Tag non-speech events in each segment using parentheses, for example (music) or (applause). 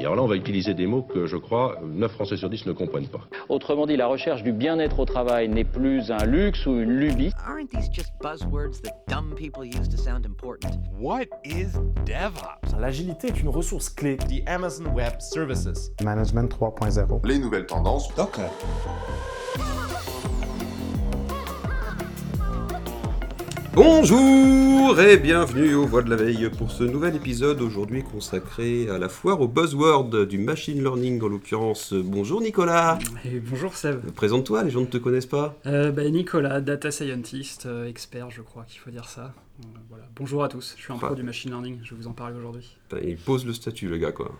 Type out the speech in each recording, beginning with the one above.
Alors là, on va utiliser des mots que je crois 9 Français sur 10 ne comprennent pas. Autrement dit, la recherche du bien-être au travail n'est plus un luxe ou une lubie. Aren't these just buzzwords that dumb people use to sound important? What is DevOps? L'agilité est une ressource clé. The Amazon Web Services. Management 3.0. Les nouvelles tendances. Docker. Bonjour et bienvenue aux Voix de la Veille pour ce nouvel épisode aujourd'hui consacré à la foire au buzzword du machine learning en l'occurrence. Bonjour Nicolas Et bonjour Seb Présente-toi, les gens ne te connaissent pas euh, bah, Nicolas, data scientist, euh, expert je crois qu'il faut dire ça. Euh, voilà. Bonjour à tous, je suis un pro du machine learning, je vais vous en parler aujourd'hui. Ben, il pose le statut le gars quoi.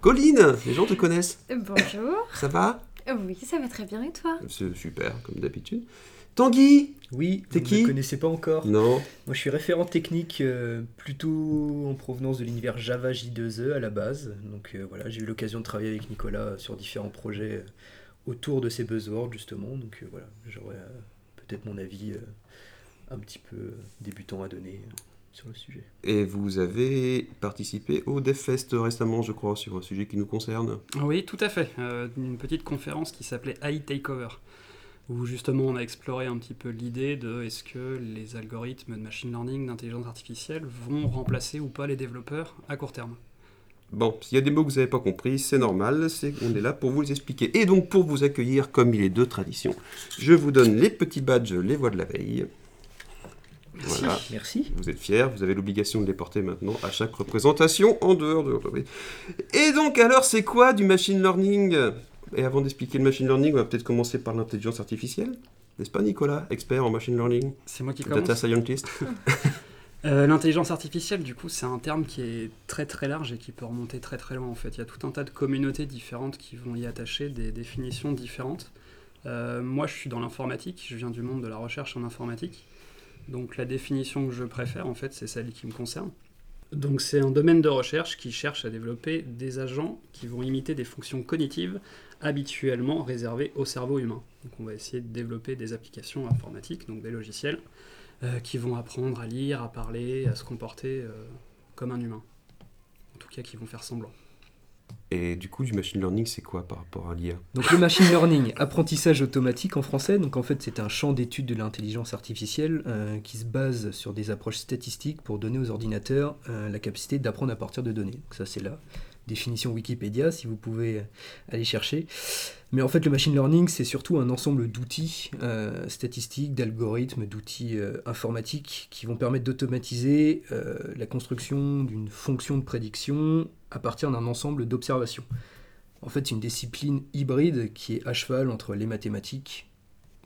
Colline, les gens te connaissent Bonjour Ça va? Oui, ça va très bien et toi? C'est super comme d'habitude. Tanguy Oui, T'es vous qui ne me connaissez pas encore. Non. Moi, je suis référent technique euh, plutôt en provenance de l'univers Java J2E à la base. Donc euh, voilà, j'ai eu l'occasion de travailler avec Nicolas sur différents projets euh, autour de ces buzzwords justement. Donc euh, voilà, j'aurais euh, peut-être mon avis euh, un petit peu débutant à donner sur le sujet. Et vous avez participé au DevFest récemment, je crois, sur un sujet qui nous concerne? Oui, tout à fait. Euh, une petite conférence qui s'appelait AI Takeover, où justement on a exploré un petit peu l'idée de est-ce que les algorithmes de machine learning, d'intelligence artificielle vont remplacer ou pas les développeurs à court terme. Bon, s'il y a des mots que vous n'avez pas compris, c'est normal, c'est on est là pour vous les expliquer. Et donc pour vous accueillir comme il est de tradition, je vous donne les petits badges, les voix de la veille. Merci. Voilà. Merci. Vous êtes fiers, vous avez l'obligation de les porter maintenant à chaque représentation en dehors de. Et donc alors c'est quoi du machine learning? Et avant d'expliquer le machine learning, on va peut-être commencer par l'intelligence artificielle. N'est-ce pas Nicolas, expert en machine learning C'est moi qui commence. Data scientist (laughs) (laughs) Euh, L'intelligence artificielle, du coup, c'est un terme qui est très très large et qui peut remonter très très loin en fait. Il y a tout un tas de communautés différentes qui vont y attacher des définitions différentes. Euh, moi, je suis dans l'informatique, je viens du monde de la recherche en informatique. Donc la définition que je préfère, en fait, c'est celle qui me concerne. Donc c'est un domaine de recherche qui cherche à développer des agents qui vont imiter des fonctions cognitives habituellement réservées au cerveau humain. Donc on va essayer de développer des applications informatiques, donc des logiciels, euh, qui vont apprendre à lire, à parler, à se comporter euh, comme un humain. En tout cas, qui vont faire semblant. Et du coup, du machine learning, c'est quoi par rapport à l'IA Donc le machine learning, (laughs) apprentissage automatique en français, donc en fait c'est un champ d'étude de l'intelligence artificielle euh, qui se base sur des approches statistiques pour donner aux ordinateurs euh, la capacité d'apprendre à partir de données. Donc ça c'est la définition Wikipédia si vous pouvez aller chercher. Mais en fait le machine learning c'est surtout un ensemble d'outils euh, statistiques, d'algorithmes, d'outils euh, informatiques qui vont permettre d'automatiser euh, la construction d'une fonction de prédiction à partir d'un ensemble d'observations. En fait, c'est une discipline hybride qui est à cheval entre les mathématiques,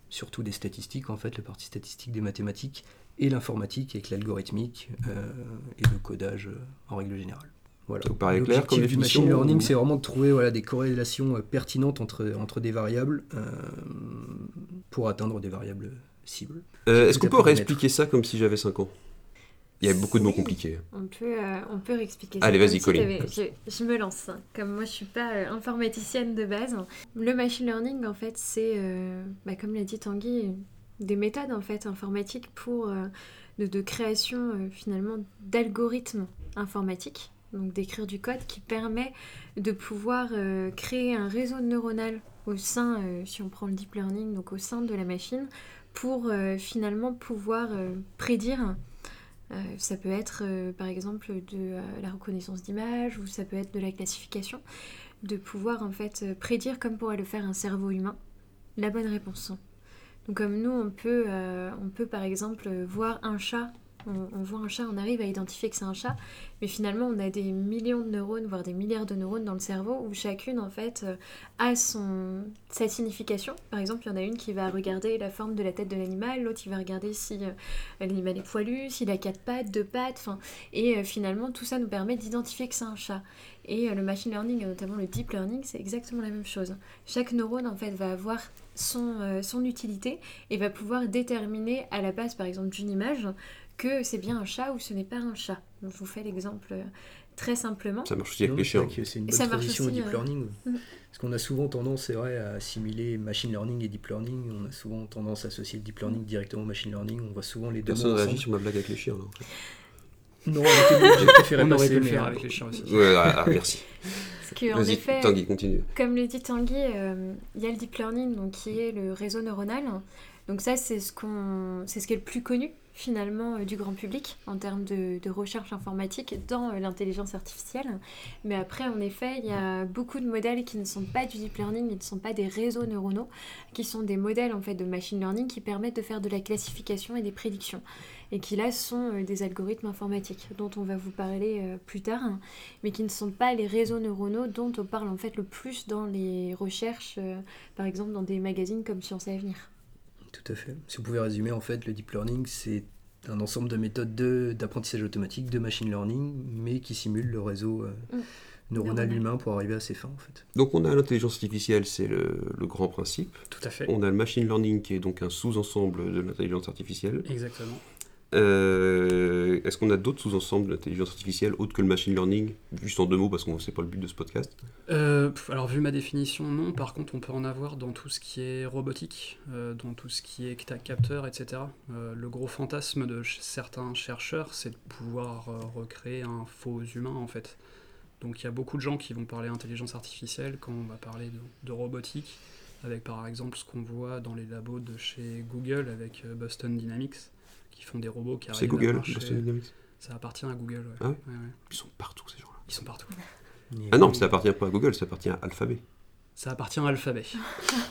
surtout des statistiques, en fait, la partie statistique des mathématiques, et l'informatique avec l'algorithmique euh, et le codage euh, en règle générale. Voilà. Vous paraît clair comme L'objectif du machine learning, ou- c'est vraiment de trouver voilà, des corrélations euh, pertinentes entre, entre des variables euh, pour atteindre des variables cibles. Euh, Est-ce qu'on peut réexpliquer ça comme si j'avais 5 ans? Il y a beaucoup de mots compliqués. On peut, euh, on peut réexpliquer Allez, vas-y, Colline. Je, je me lance. hein. Comme moi, je suis pas euh, informaticienne de base. Le machine learning, en fait, c'est, euh, bah, comme l'a dit Tanguy, des méthodes en fait informatiques pour euh, de, de création finalement d'algorithmes informatiques. Donc d'écrire du code qui permet de pouvoir créer un réseau neuronal au sein, si on prend le deep learning, donc au sein de la machine, pour finalement pouvoir prédire ça peut être euh, par exemple de euh, la reconnaissance d'image ou ça peut être de la classification, de pouvoir en fait euh, prédire comme pourrait le faire un cerveau humain la bonne réponse. Donc comme nous on peut, euh, on peut par exemple euh, voir un chat, on, voit un chat, on arrive à identifier que c'est un chat, mais finalement on a des millions de neurones, voire des milliards de neurones dans le cerveau où chacune en fait euh, a sa signification. Par exemple il y en a une qui va regarder la forme de la tête de l'animal, l'autre il va regarder si euh, l'animal est poilu, s'il a quatre pattes, deux pattes, enfin, et euh, finalement tout ça nous permet d'identifier que c'est un chat. Et le machine learning, notamment le deep learning, c'est exactement la même chose. Chaque neurone en fait va avoir son utilité et va pouvoir déterminer à la base par exemple d'une image que c'est bien un chat ou ce n'est pas un chat. Donc, je vous fais l'exemple euh, très simplement. Ça marche aussi avec Non, les chiens. C'est une bonne ça transition au deep euh, learning. mm. Parce qu'on a souvent tendance, c'est vrai, à assimiler machine learning et deep learning. On a souvent tendance à associer le deep learning directement au machine learning. On voit souvent les deux Personne mots n'a réagi ensemble. sur ma blague avec les chiens. là, en fait. Non, j'ai préféré On aurait passer, pu le faire avec les chiens aussi. Ouais, ah, ah, merci. effet, Tanguy, continue. comme le dit Tanguy, euh, il y a le deep learning, donc, qui est le réseau neuronal. Donc ça, c'est ce, qu'on, c'est ce qui est le plus connu finalement euh, du grand public en termes de, recherche informatique dans euh, l'intelligence artificielle. Mais après, en effet, il y a beaucoup de modèles qui ne sont pas du deep learning, qui ne sont pas des réseaux neuronaux, qui sont des modèles en fait de machine learning qui permettent de faire de la classification et des prédictions. Et qui là sont euh, des algorithmes informatiques dont on va vous parler plus tard, hein, mais qui ne sont pas les réseaux neuronaux dont on parle en fait le plus dans les recherches, par exemple dans des magazines comme Science et Avenir. Tout à fait. Si vous pouvez résumer, en fait, le deep learning, c'est un ensemble de méthodes de- d'apprentissage automatique, de machine learning, mais qui simulent le réseau euh, Mm. neuronal Neuronal. humain pour arriver à ses fins, en fait. Donc on a l'intelligence artificielle, c'est le, le grand principe. Tout à fait. On a le machine learning qui est donc un sous-ensemble de l'intelligence artificielle. Exactement. Euh, Est-ce qu'on a d'autres sous-ensembles de l'intelligence artificielle autres que le machine learning Juste en deux mots parce que c'est pas le but de ce podcast? Euh, alors, vu ma définition, non. Par contre, on peut en avoir dans tout ce qui est robotique, euh, dans tout ce qui est capteur, etc. Le gros fantasme de certains chercheurs, c'est de pouvoir recréer un faux humain, en fait. Donc, il y a beaucoup de gens qui vont parler intelligence artificielle quand on va parler de, robotique, avec par exemple ce qu'on voit dans les labos de chez Google avec Boston Dynamics, qui font des robots qui C'est arrivent à Google, marcher. Boston Dynamics. Ça appartient à Google, ouais. Ah ouais Ouais, ouais. Ils sont partout ces gens-là. Ils sont partout. (laughs) Ah non, ça appartient pas à Google, ça appartient à Alphabet. Ça appartient à Alphabet.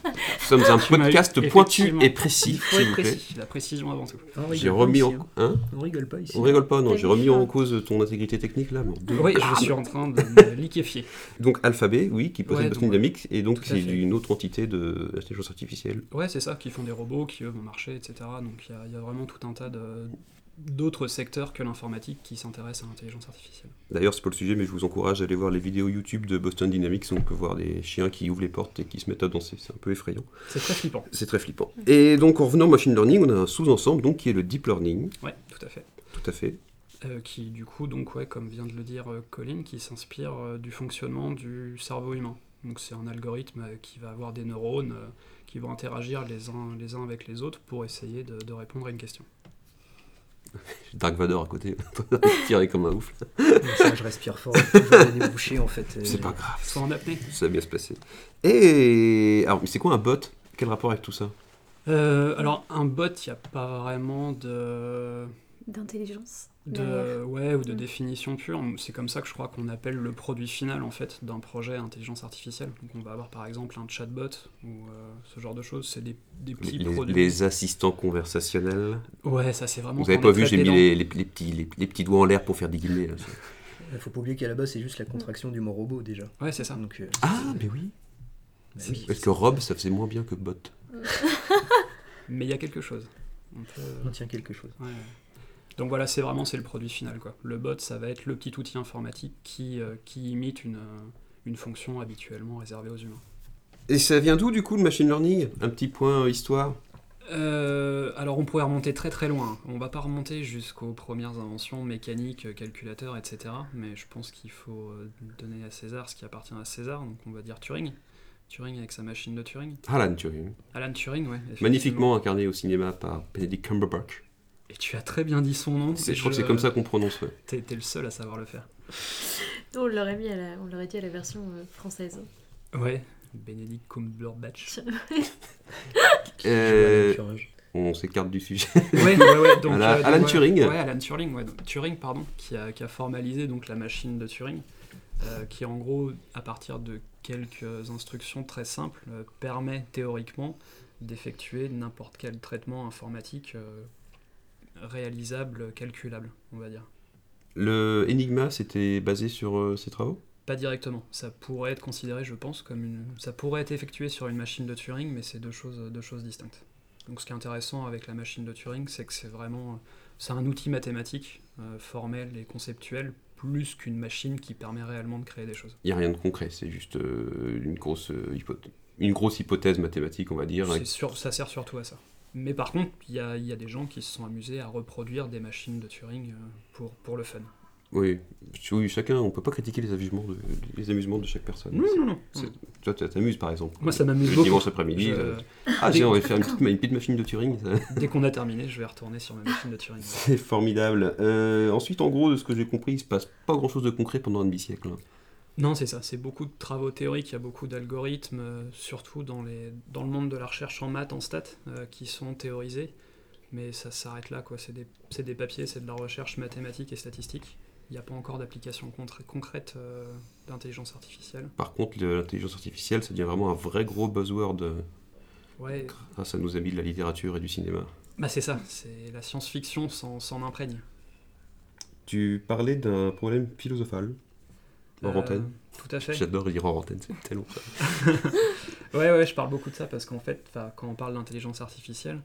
Nous sommes un podcast pointu et précis, Il faut s'il être vous plaît. précis, la précision avant tout. On J'ai rigole pas remis ici, en... hein. Hein On rigole pas ici. On rigole pas, non, j'ai remis en cause ton intégrité technique là. Oui, je suis en train de (laughs) me liquéfier. Donc Alphabet, oui, qui possède donc, Dynamics, et donc c'est une autre entité de l'intelligence artificielle. Ouais, c'est ça, qui font des robots, qui eux vont marcher, etc. Donc il y a- il y, a vraiment tout un tas de- d'autres secteurs que l'informatique qui s'intéressent à l'intelligence artificielle. D'ailleurs, c'est pas le sujet, mais je vous encourage à aller voir les vidéos YouTube de Boston Dynamics où on peut voir des chiens qui ouvrent les portes et qui se mettent à danser. C'est un peu effrayant. C'est très flippant. C'est très flippant. Et donc, en revenant au machine learning, on a un sous-ensemble donc qui est le deep learning. Ouais, tout à fait. Tout à fait. Euh, qui du coup, donc ouais, comme vient de le dire euh, Colin, qui s'inspire euh, du fonctionnement du cerveau humain. Donc c'est un algorithme euh, qui va avoir des neurones qui vont interagir les uns, les uns avec les autres pour essayer de, de répondre à une question. (laughs) Dark Vador à côté, (laughs) tiré (laughs) comme un ouf. Ça, je respire fort. J'ai le nez bouché, en fait. C'est pas grave, Soit en apnée. ça va bien se passer. Et alors, mais c'est quoi un bot? Quel rapport avec tout ça? Euh, alors un bot, il n'y a pas vraiment de, D'intelligence. de ouais ou de Mm. définition pure. C'est comme ça que je crois qu'on appelle le produit final en fait d'un projet intelligence artificielle. Donc on va avoir par exemple un chatbot ou euh, ce genre de choses. C'est des, petits les- produits. les assistants conversationnels. Ouais, ça c'est vraiment. Vous avez quand pas vu, j'ai mis les, les- les petits, les, les petits doigts en l'air pour faire des guillemets. là. Il (laughs) faut pas oublier qu'à la base, c'est juste la contraction du mot robot, déjà. Ouais, c'est ça. Donc, euh, Ah, mais oui bah oui. Parce que Rob, ça faisait moins bien que bot. (laughs) Mais il y a quelque chose. On peut- On tient quelque chose. ouais. Donc voilà, c'est vraiment c'est le produit final quoi. Le bot, ça va être le petit outil informatique qui, euh, qui imite une, euh, une fonction habituellement réservée aux humains. Et ça vient d'où du coup le machine learning? Un petit point euh, histoire? Euh, alors on pourrait remonter très très loin. On va pas remonter jusqu'aux premières inventions mécaniques, calculateurs, etc. Mais je pense qu'il faut donner à César ce qui appartient à César. Donc on va dire Turing. Turing avec sa machine de Turing. Alan Turing. Alan Turing, ouais. Magnifiquement incarné au cinéma par Benedict Cumberbatch. Et tu as très bien dit son nom. C'est- Je crois que c'est comme ça qu'on prononce. ouais. T'es le seul à savoir le faire. (laughs) On l'aurait mis à la, on l'aurait dit à la version euh, française. Ouais. Benedict Cumberbatch. (laughs) (laughs) Euh, on s'écarte du sujet. ouais, ouais, ouais. Donc, Voilà, euh, Alan ouais, Turing. Ouais, Alan Turing, ouais. donc, Turing, pardon, qui a, qui a formalisé donc la machine de Turing, euh, qui en gros, à partir de quelques instructions très simples, euh, permet théoriquement d'effectuer n'importe quel traitement informatique euh, réalisable, calculable, on va dire. Le Enigma, c'était basé sur euh, ses travaux? Pas directement. Ça pourrait être considéré, je pense, comme une. Ça pourrait être effectué sur une machine de Turing, mais c'est deux choses, deux choses distinctes. Donc, ce qui est intéressant avec la machine de Turing, c'est que c'est vraiment. C'est un outil mathématique, euh, formel et conceptuel, plus qu'une machine qui permet réellement de créer des choses. Il n'y a rien de concret, c'est juste euh, une, grosse, hypothèse, une grosse hypothèse mathématique, on va dire. Sûr, ça sert surtout à ça. Mais par contre, il y a, il y a des gens qui se sont amusés à reproduire des machines de Turing euh, pour, pour le fun. Oui, oui, chacun, on peut pas critiquer les amusements de, les amusements de chaque personne. Non, non, non. Toi, tu t'amuses par exemple. Moi, ça m'amuse beaucoup. dimanche après-midi. Je- euh, Ah, tiens, on va faire une petite, une petite machine de Turing. Dès qu'on a terminé, je vais retourner sur ma machine de Turing. (laughs) C'est formidable. Euh, ensuite, en gros, de ce que j'ai compris, il se passe pas grand-chose de concret pendant un demi-siècle. Non, c'est ça, c'est beaucoup de travaux théoriques, il y a beaucoup d'algorithmes, euh, surtout dans, les, dans le monde de la recherche en maths, en stats, euh, qui sont théorisés, mais ça s'arrête là, quoi. C'est des, c'est des papiers, c'est de la recherche mathématique et statistique. Il n'y a pas encore d'application concrète euh, d'intelligence artificielle. Par contre, l'intelligence artificielle, ça devient vraiment un vrai gros buzzword euh, Ouais, grâce à nos amis de la littérature et du cinéma. bah c'est ça, c'est la science-fiction s'en, s'en imprègne. Tu parlais d'un problème philosophal en Euh, antenne. Tout à fait. J'adore dire en antenne, c'est tellement ça. (laughs) Ouais, ouais, je parle beaucoup de ça parce qu'en fait, quand on parle d'intelligence artificielle,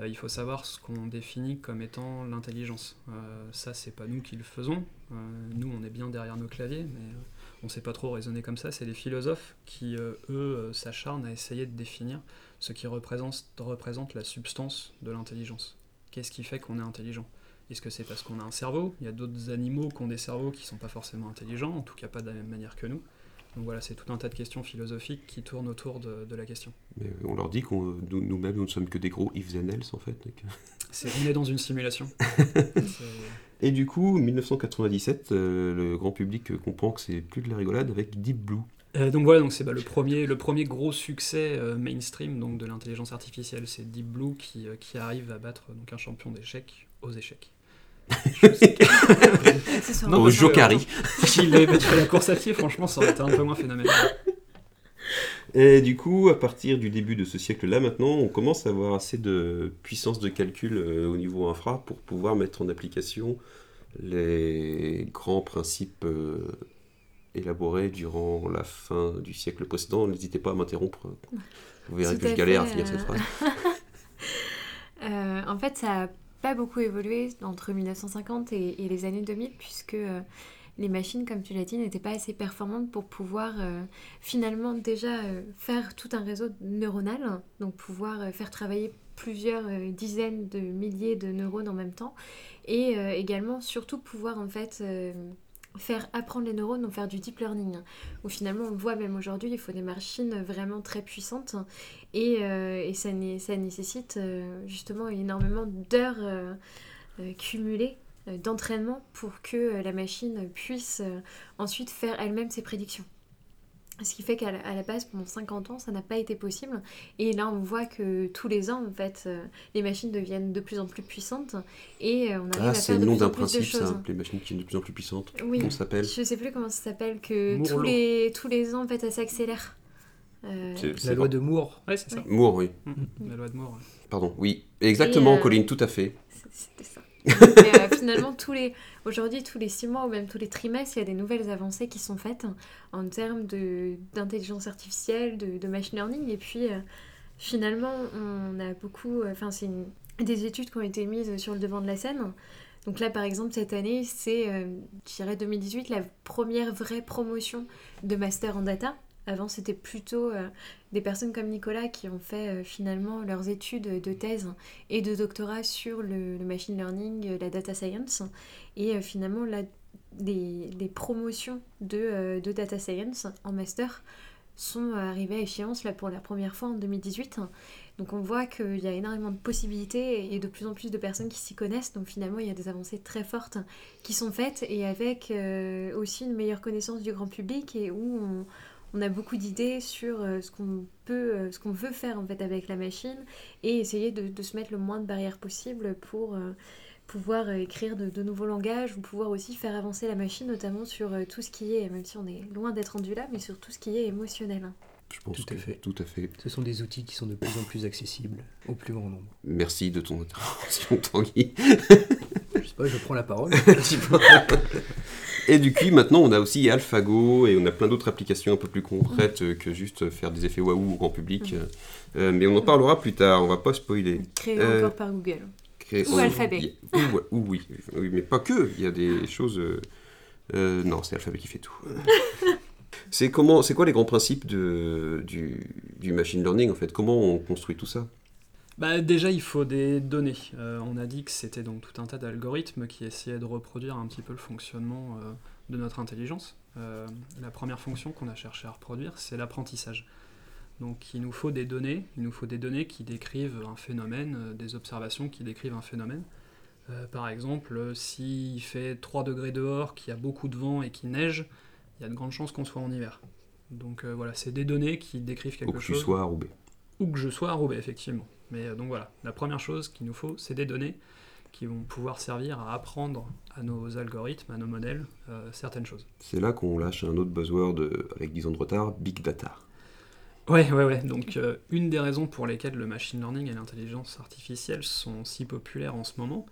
euh, il faut savoir ce qu'on définit comme étant l'intelligence. Euh, ça, c'est pas nous qui le faisons. Euh, nous, on est bien derrière nos claviers, mais on sait pas trop raisonner comme ça. C'est les philosophes qui, eux, s'acharnent à essayer de définir ce qui représente, représente la substance de l'intelligence. Qu'est-ce qui fait qu'on est intelligent? Est-ce que c'est parce qu'on a un cerveau? Il y a d'autres animaux qui ont des cerveaux qui sont pas forcément intelligents, en tout cas pas de la même manière que nous. Donc voilà, c'est tout un tas de questions philosophiques qui tournent autour de, de la question. Mais on leur dit nous- nous-mêmes, nous ne sommes que des gros ifs and else en fait. que- C'est, on est dans une simulation. (laughs) Et du coup, 1997, euh, le grand public comprend que c'est plus de la rigolade avec Deep Blue. Euh, donc voilà, donc c'est bah, le, premier, le premier gros succès euh, mainstream donc, de l'intelligence artificielle. C'est Deep Blue qui, qui arrive à battre donc, un champion d'échecs aux échecs. (laughs) Non, Au Jokari. euh, S'il avait battu à la course à pied, franchement, ça aurait été un peu moins phénoménal. Et du coup, à partir du début de ce siècle-là, maintenant, on commence à avoir assez de puissance de calcul euh, au niveau infra pour pouvoir mettre en application les grands principes euh, élaborés durant la fin du siècle précédent. N'hésitez pas à m'interrompre. Vous verrez Tout que je à galère à fait, finir cette phrase. (laughs) Euh, en fait, ça n'a pas beaucoup évolué entre 1950 et, les années 2000, puisque euh, les machines, comme tu l'as dit, n'étaient pas assez performantes pour pouvoir euh, finalement déjà euh, faire tout un réseau neuronal, donc pouvoir faire travailler plusieurs dizaines de milliers de neurones en même temps, et également surtout pouvoir en fait faire apprendre les neurones, donc faire du deep learning, où finalement on voit même aujourd'hui, il faut des machines vraiment très puissantes et, euh, ça, né- ça nécessite euh, justement énormément d'heures euh, cumulées d'entraînement pour que la machine puisse ensuite faire elle-même ses prédictions. Ce qui fait qu'à la, base, pendant 50 ans, ça n'a pas été possible. Et là, on voit que tous les ans, en fait, euh, les machines deviennent de plus en plus puissantes et euh, on arrive Ah, à c'est faire le de nom plus en d'un plus de principe, choses. ça. Les machines qui sont de plus en plus puissantes. Oui. Comment ça s'appelle? Je sais plus comment ça s'appelle, que tous les, tous les ans, en fait, ça s'accélère. Euh, C'est- c'est La loi de Moore. Ouais, c'est ça. Moore, oui. Mhm. La loi de Moore. Pardon. Oui. Exactement, euh, Colline, tout à fait. C'était ça. Mais, euh, finalement, aujourd'hui, tous les six mois ou même tous les trimestres, il y a des nouvelles avancées qui sont faites en termes d'intelligence artificielle, de, machine learning. Et puis, euh, finalement, on a beaucoup. euh, Enfin, c'est des études qui ont été mises sur le devant de la scène. Donc là, par exemple, cette année, c'est, je dirais 2018, la première vraie promotion de master en data. Avant, c'était plutôt euh, des personnes comme Nicolas qui ont fait euh, finalement leurs études de thèse et de doctorat sur le, machine learning, euh, la data science. Et finalement, là, les promotions de, data science en master sont arrivées à échéance là, pour la première fois en 2018. Donc on voit qu'il y a énormément de possibilités et de plus en plus de personnes qui s'y connaissent. Donc finalement, il y a des avancées très fortes qui sont faites et avec aussi une meilleure connaissance du grand public et où on, on a beaucoup d'idées sur euh, ce qu'on peut, euh, ce qu'on veut faire en fait avec la machine et essayer de, de se mettre le moins de barrières possible pour euh, pouvoir écrire de, de nouveaux langages ou pouvoir aussi faire avancer la machine, notamment sur tout ce qui est, même si on est loin d'être rendu là, mais sur tout ce qui est émotionnel. Je pense Tout à que- fait. Tout à fait. Ce sont des outils qui sont de plus en plus accessibles au plus grand nombre. Merci de ton intervention, Tanguy. (laughs) Je sais pas, je prends la parole. (laughs) Et du coup, maintenant, on a aussi AlphaGo et on a plein d'autres applications un peu plus concrètes euh, que juste faire des effets waouh au grand public. Euh, mais on en parlera plus tard, on va pas spoiler. Créé Euh, encore par Google. Ou Alphabet. Ou, ou oui, oui, mais pas que. Il y a des choses. euh, euh, non, c'est Alphabet qui fait tout. (laughs) c'est comment, c'est quoi les grands principes de, du, du machine learning en fait? Comment on construit tout ça? Bah, déjà, il faut des données. Euh, on a dit que c'était donc tout un tas d'algorithmes qui essayaient de reproduire un petit peu le fonctionnement euh, de notre intelligence. Euh, la première fonction qu'on a cherché à reproduire, c'est l'apprentissage. Donc, il nous faut des données. Il nous faut des données qui décrivent un phénomène, des observations qui décrivent un phénomène. Par exemple, s'il fait 3 degrés dehors, qu'il y a beaucoup de vent et qu'il neige, il y a de grandes chances qu'on soit en hiver. Donc voilà, c'est des données qui décrivent Ou quelque que tu chose. sois à Roubaix. Ou que je sois à Roubaix, effectivement. Mais euh, donc voilà, la première chose qu'il nous faut, c'est des données qui vont pouvoir servir à apprendre à nos algorithmes, à nos modèles, euh, certaines choses. C'est là qu'on lâche un autre buzzword euh, avec 10 ans de retard, Big Data. Ouais, ouais, ouais. Donc, euh, une des raisons pour lesquelles le machine learning et l'intelligence artificielle sont si populaires en ce moment,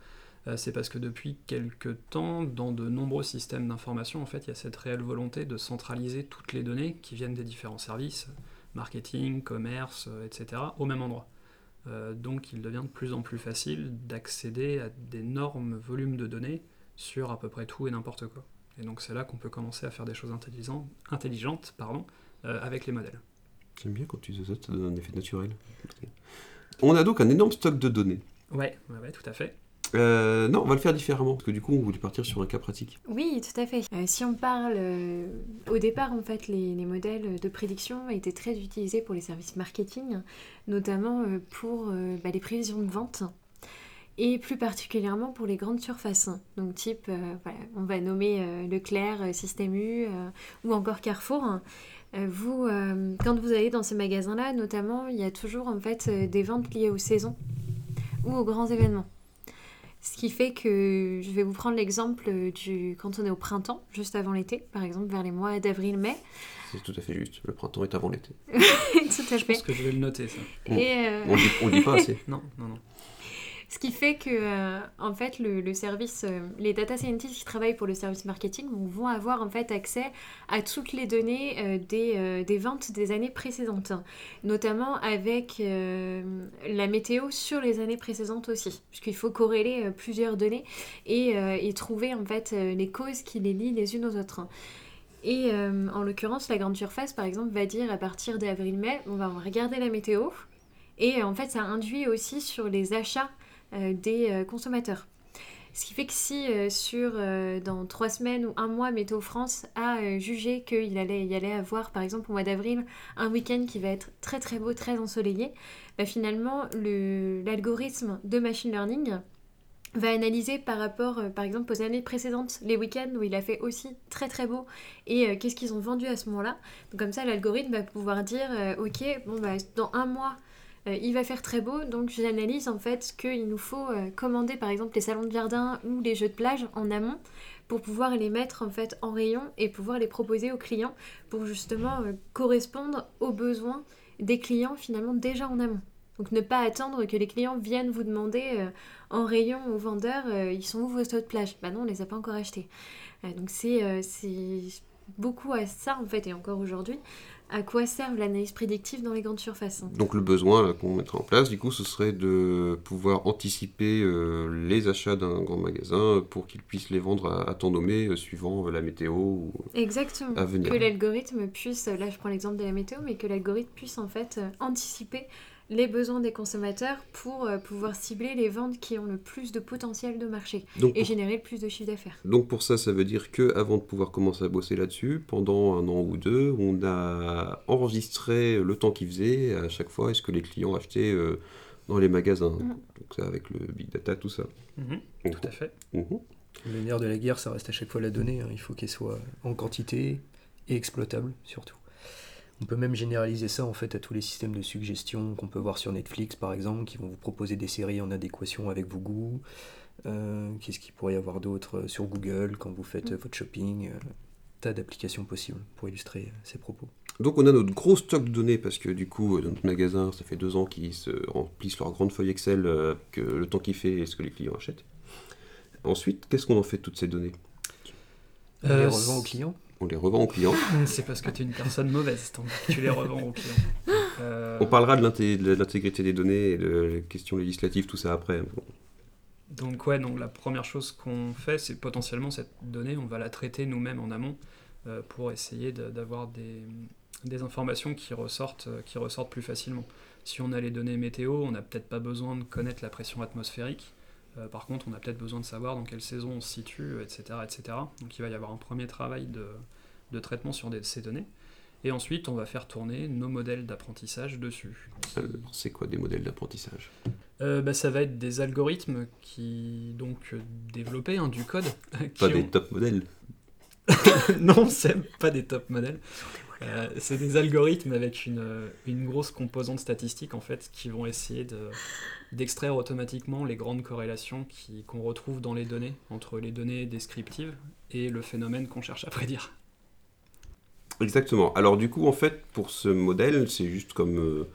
euh, c'est parce que depuis quelques temps, dans de nombreux systèmes d'information, en fait, il y a cette réelle volonté de centraliser toutes les données qui viennent des différents services, marketing, commerce, etc., au même endroit. Euh, donc, il devient de plus en plus facile d'accéder à d'énormes volumes de données sur à peu près tout et n'importe quoi. Et donc, c'est là qu'on peut commencer à faire des choses intelligentes, intelligentes pardon, euh, avec les modèles. J'aime bien quand tu dis ça, ça donne un effet naturel. On a donc un énorme stock de données. Ouais, ouais, ouais, tout à fait. Euh, non, on va le faire différemment, parce que du coup, on voulait partir sur un cas pratique. Oui, tout à fait. Euh, si on parle, euh, au départ, en fait, les, les modèles de prédiction étaient très utilisés pour les services marketing, notamment pour bah, les prévisions de vente et plus particulièrement pour les grandes surfaces. Donc, type, on va nommer Leclerc, Système U ou encore Carrefour. Vous, quand vous allez dans ces magasins-là, notamment, il y a toujours en fait des ventes liées aux saisons ou aux grands événements. Ce qui fait que je vais vous prendre l'exemple du quand on est au printemps, juste avant l'été, par exemple vers les mois d'avril-mai. C'est tout à fait juste. Le printemps est avant l'été. (laughs) tout à Je fait. pense que je vais le noter, ça. Et, euh, On dit, on pas assez. (laughs) Non, non, non. Ce qui fait que, euh, en fait, le, service, euh, les data scientists qui travaillent pour le service marketing vont avoir en fait accès à toutes les données euh, des, des ventes des années précédentes, notamment avec la météo sur les années précédentes aussi, puisqu'il faut corréler plusieurs données et, et trouver en fait les causes qui les lient les unes aux autres. Et en l'occurrence, la grande surface, par exemple, va dire à partir d'avril-mai, on va regarder la météo. Et en fait, ça induit aussi sur les achats des euh, consommateurs. Ce qui fait que si euh, sur euh, dans trois semaines ou un mois, Météo France a euh, jugé qu'il allait y allait avoir, par exemple au mois d'avril, un week-end qui va être très très beau, très ensoleillé, bah, finalement le- l'algorithme de machine learning va analyser par rapport, euh, par exemple, aux années précédentes, les week-ends où il a fait aussi très très beau et euh, qu'est-ce qu'ils ont vendu à ce moment-là. Comme ça, l'algorithme va pouvoir dire, euh, ok, bon bah dans un mois, euh, il va faire très beau, donc j'analyse en fait qu'il nous faut euh, commander par exemple les salons de jardin ou les jeux de plage en amont pour pouvoir les mettre en fait en rayon et pouvoir les proposer aux clients pour justement euh, correspondre aux besoins des clients finalement déjà en amont. Donc ne pas attendre que les clients viennent vous demander en rayon aux vendeurs ils sont où vos sauts de plage? Bah non, on les a pas encore achetés. Donc c'est beaucoup à ça en fait et encore aujourd'hui à quoi servent l'analyse prédictive dans les grandes surfaces. Donc le besoin qu'on mettra en place, du coup, ce serait de pouvoir anticiper euh, les achats d'un grand magasin pour qu'il puisse les vendre à, à temps nommé euh, suivant euh, la météo. Ou... Exactement. À venir. Que l'algorithme puisse, là je prends l'exemple de la météo, mais que l'algorithme puisse en fait anticiper les besoins des consommateurs pour euh, pouvoir cibler les ventes qui ont le plus de potentiel de marché Donc, et pour... générer le plus de chiffre d'affaires. Donc pour ça, ça veut dire que avant de pouvoir commencer à bosser là-dessus, pendant un an ou deux, on a enregistré le temps qu'il faisait à chaque fois, est-ce que les clients achetaient euh, dans les magasins. Mhm. Donc ça avec le big data, tout ça. Mhm, tout à fait. Mhm. Le nerf de la guerre, ça reste à chaque fois la donnée. hein. Il faut qu'elle soit en quantité et exploitable, surtout. On peut même généraliser ça en fait à tous les systèmes de suggestion qu'on peut voir sur Netflix par exemple, qui vont vous proposer des séries en adéquation avec vos goûts. Euh, Qu'est-ce qu'il pourrait y avoir d'autre euh, sur Google quand vous faites euh, votre shopping euh, Tas d'applications possibles pour illustrer ces propos. Donc on a notre gros stock de données parce que du coup, dans notre magasin, ça fait deux ans qu'ils se remplissent leur grande feuille Excel, que le temps qu'il fait et ce que les clients achètent. Ensuite, qu'est-ce qu'on en fait de toutes ces données? On Euh, les revend aux clients? On les revend aux clients. (laughs) C'est parce que tu es une personne mauvaise, que tu les revends aux clients. Euh, On parlera de l'inté- de l'intégrité des données et de les questions législatives, tout ça après. Donc ouais, donc la première chose qu'on fait, c'est potentiellement cette donnée, on va la traiter nous-mêmes en amont euh, pour essayer de- d'avoir des, des informations qui ressortent, euh, qui ressortent plus facilement. Si on a les données météo, on n'a peut-être pas besoin de connaître la pression atmosphérique. Euh, par contre, on a peut-être besoin de savoir dans quelle saison on se situe, etc., etc. Donc il va y avoir un premier travail de, de traitement sur des- ces données. Et ensuite, on va faire tourner nos modèles d'apprentissage dessus. Alors, c'est quoi des modèles d'apprentissage? Euh, bah, ça va être des algorithmes qui donc euh, développaient hein, du code. (laughs) qui Pas des ont- top modèles. (laughs) non, c'est pas des top modèles. Euh, c'est des algorithmes avec une, euh, une grosse composante statistique en fait qui vont essayer de, d'extraire automatiquement les grandes corrélations qui, qu'on retrouve dans les données entre les données descriptives et le phénomène qu'on cherche à prédire. Exactement. Alors du coup, en fait, pour ce modèle, c'est juste comme... euh,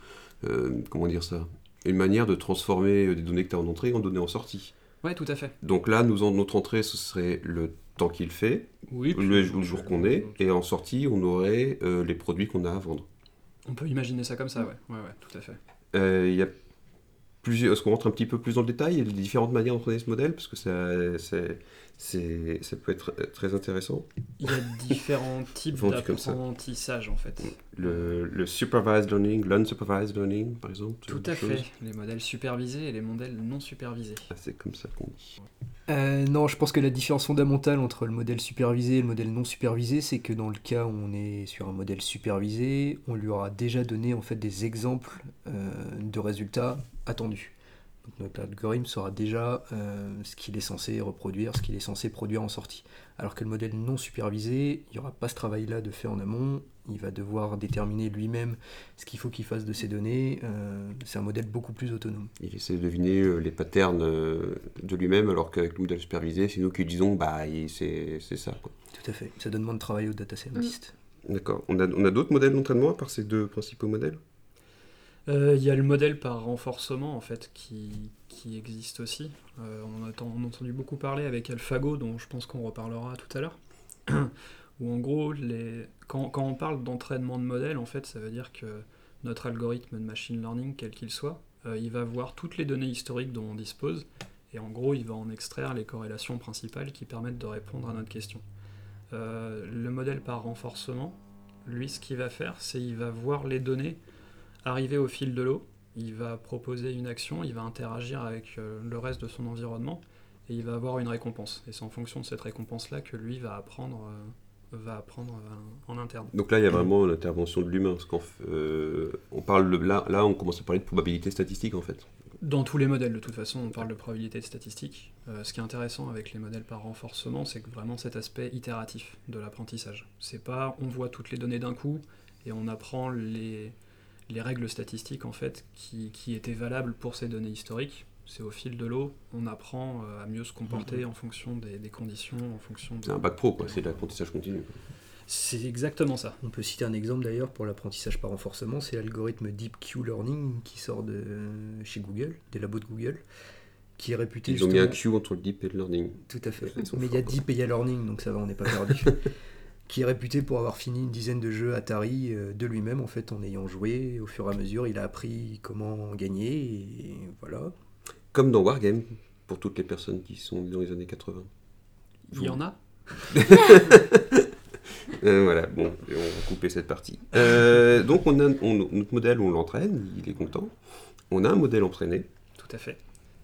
euh, comment dire ça Une manière de transformer des données que tu as en entrée en données en sortie. Ouais, tout à fait. Donc là, nous, en notre entrée, ce serait le temps qu'il fait, Oui, le, jour qu'on est, et en sortie, on aurait euh, les produits qu'on a à vendre. On peut imaginer ça comme ça, ouais. Ouais, ouais, tout à fait. Euh, y a plusieurs... Est-ce qu'on rentre un petit peu plus dans le détail Il y a des différentes manières d'entraîner ce modèle, parce que ça, c'est, ça peut être très intéressant. Il y a différents (laughs) types d'apprentissage en fait. Le, le supervised learning, l'unsupervised learning, par exemple. Tout à fait. Les modèles supervisés et les modèles non supervisés. Ah, c'est comme ça qu'on dit. Euh, non, je pense que la différence fondamentale entre le modèle supervisé et le modèle non supervisé, c'est que dans le cas où on est sur un modèle supervisé, on lui aura déjà donné en fait des exemples euh, de résultats attendus. Donc notre algorithme saura déjà euh, ce qu'il est censé reproduire, ce qu'il est censé produire en sortie. Alors que le modèle non supervisé, il n'y aura pas ce travail-là de fait en amont, il va devoir déterminer lui-même ce qu'il faut qu'il fasse de ces données. Euh, c'est un modèle beaucoup plus autonome. Il essaie de deviner euh, les patterns de lui-même, alors qu'avec le modèle supervisé, c'est nous qui disons, bah, c'est c'est ça. quoi. Tout à fait. Ça donne moins de travail aux data scientists. D'accord. On a, on a d'autres modèles d'entraînement à part ces deux principaux modèles? Euh, Il y a le modèle par renforcement en fait qui, qui existe aussi. Euh, on, a, a entendu beaucoup parler avec AlphaGo, dont je pense qu'on reparlera tout à l'heure. Où en gros, les... quand, quand on parle d'entraînement de modèle, en fait, ça veut dire que notre algorithme de machine learning, quel qu'il soit, euh, il va voir toutes les données historiques dont on dispose, et en gros, il va en extraire les corrélations principales qui permettent de répondre à notre question. Le modèle par renforcement, lui, ce qu'il va faire, c'est il va voir les données arriver au fil de l'eau, il va proposer une action, il va interagir avec euh, le reste de son environnement, et il va avoir une récompense. Et c'est en fonction de cette récompense-là que lui va apprendre, euh, va apprendre euh, en interne. Donc là, il y a vraiment l'intervention de l'humain. parce qu'on euh, on parle de- là, là, on commence à parler de probabilité statistique, en fait. Dans tous les modèles, de toute façon, on parle de probabilité de statistique. Ce qui est intéressant avec les modèles par renforcement, c'est que vraiment cet aspect itératif de l'apprentissage. C'est pas on voit toutes les données d'un coup et on apprend les, les règles statistiques en fait qui, qui étaient valables pour ces données historiques. C'est au fil de l'eau, on apprend euh, à mieux se comporter en fonction des, des conditions, en fonction de... C'est un bac pro, quoi. C'est de l'apprentissage continu. C'est exactement ça. On peut citer un exemple d'ailleurs pour l'apprentissage par renforcement, c'est l'algorithme DeepQ Learning qui sort de chez Google, des labos de Google, qui est réputé Ils ont mis un justement- Q entre le deep et le learning. Tout à fait. Mais il y a Deep et il y a Learning, donc ça va, on n'est pas perdu. (laughs) qui est réputé pour avoir fini une dizaine de jeux Atari euh, de lui-même, en fait, en ayant joué. Au fur et à mesure, il a appris comment gagner, et voilà. Comme dans Wargame, pour toutes les personnes qui sont dans les années 80. Il y en a (laughs) Euh, voilà, bon, on va couper cette partie. Euh, donc, on a, on- notre modèle, on l'entraîne, il est content. On a un modèle entraîné. Tout à fait.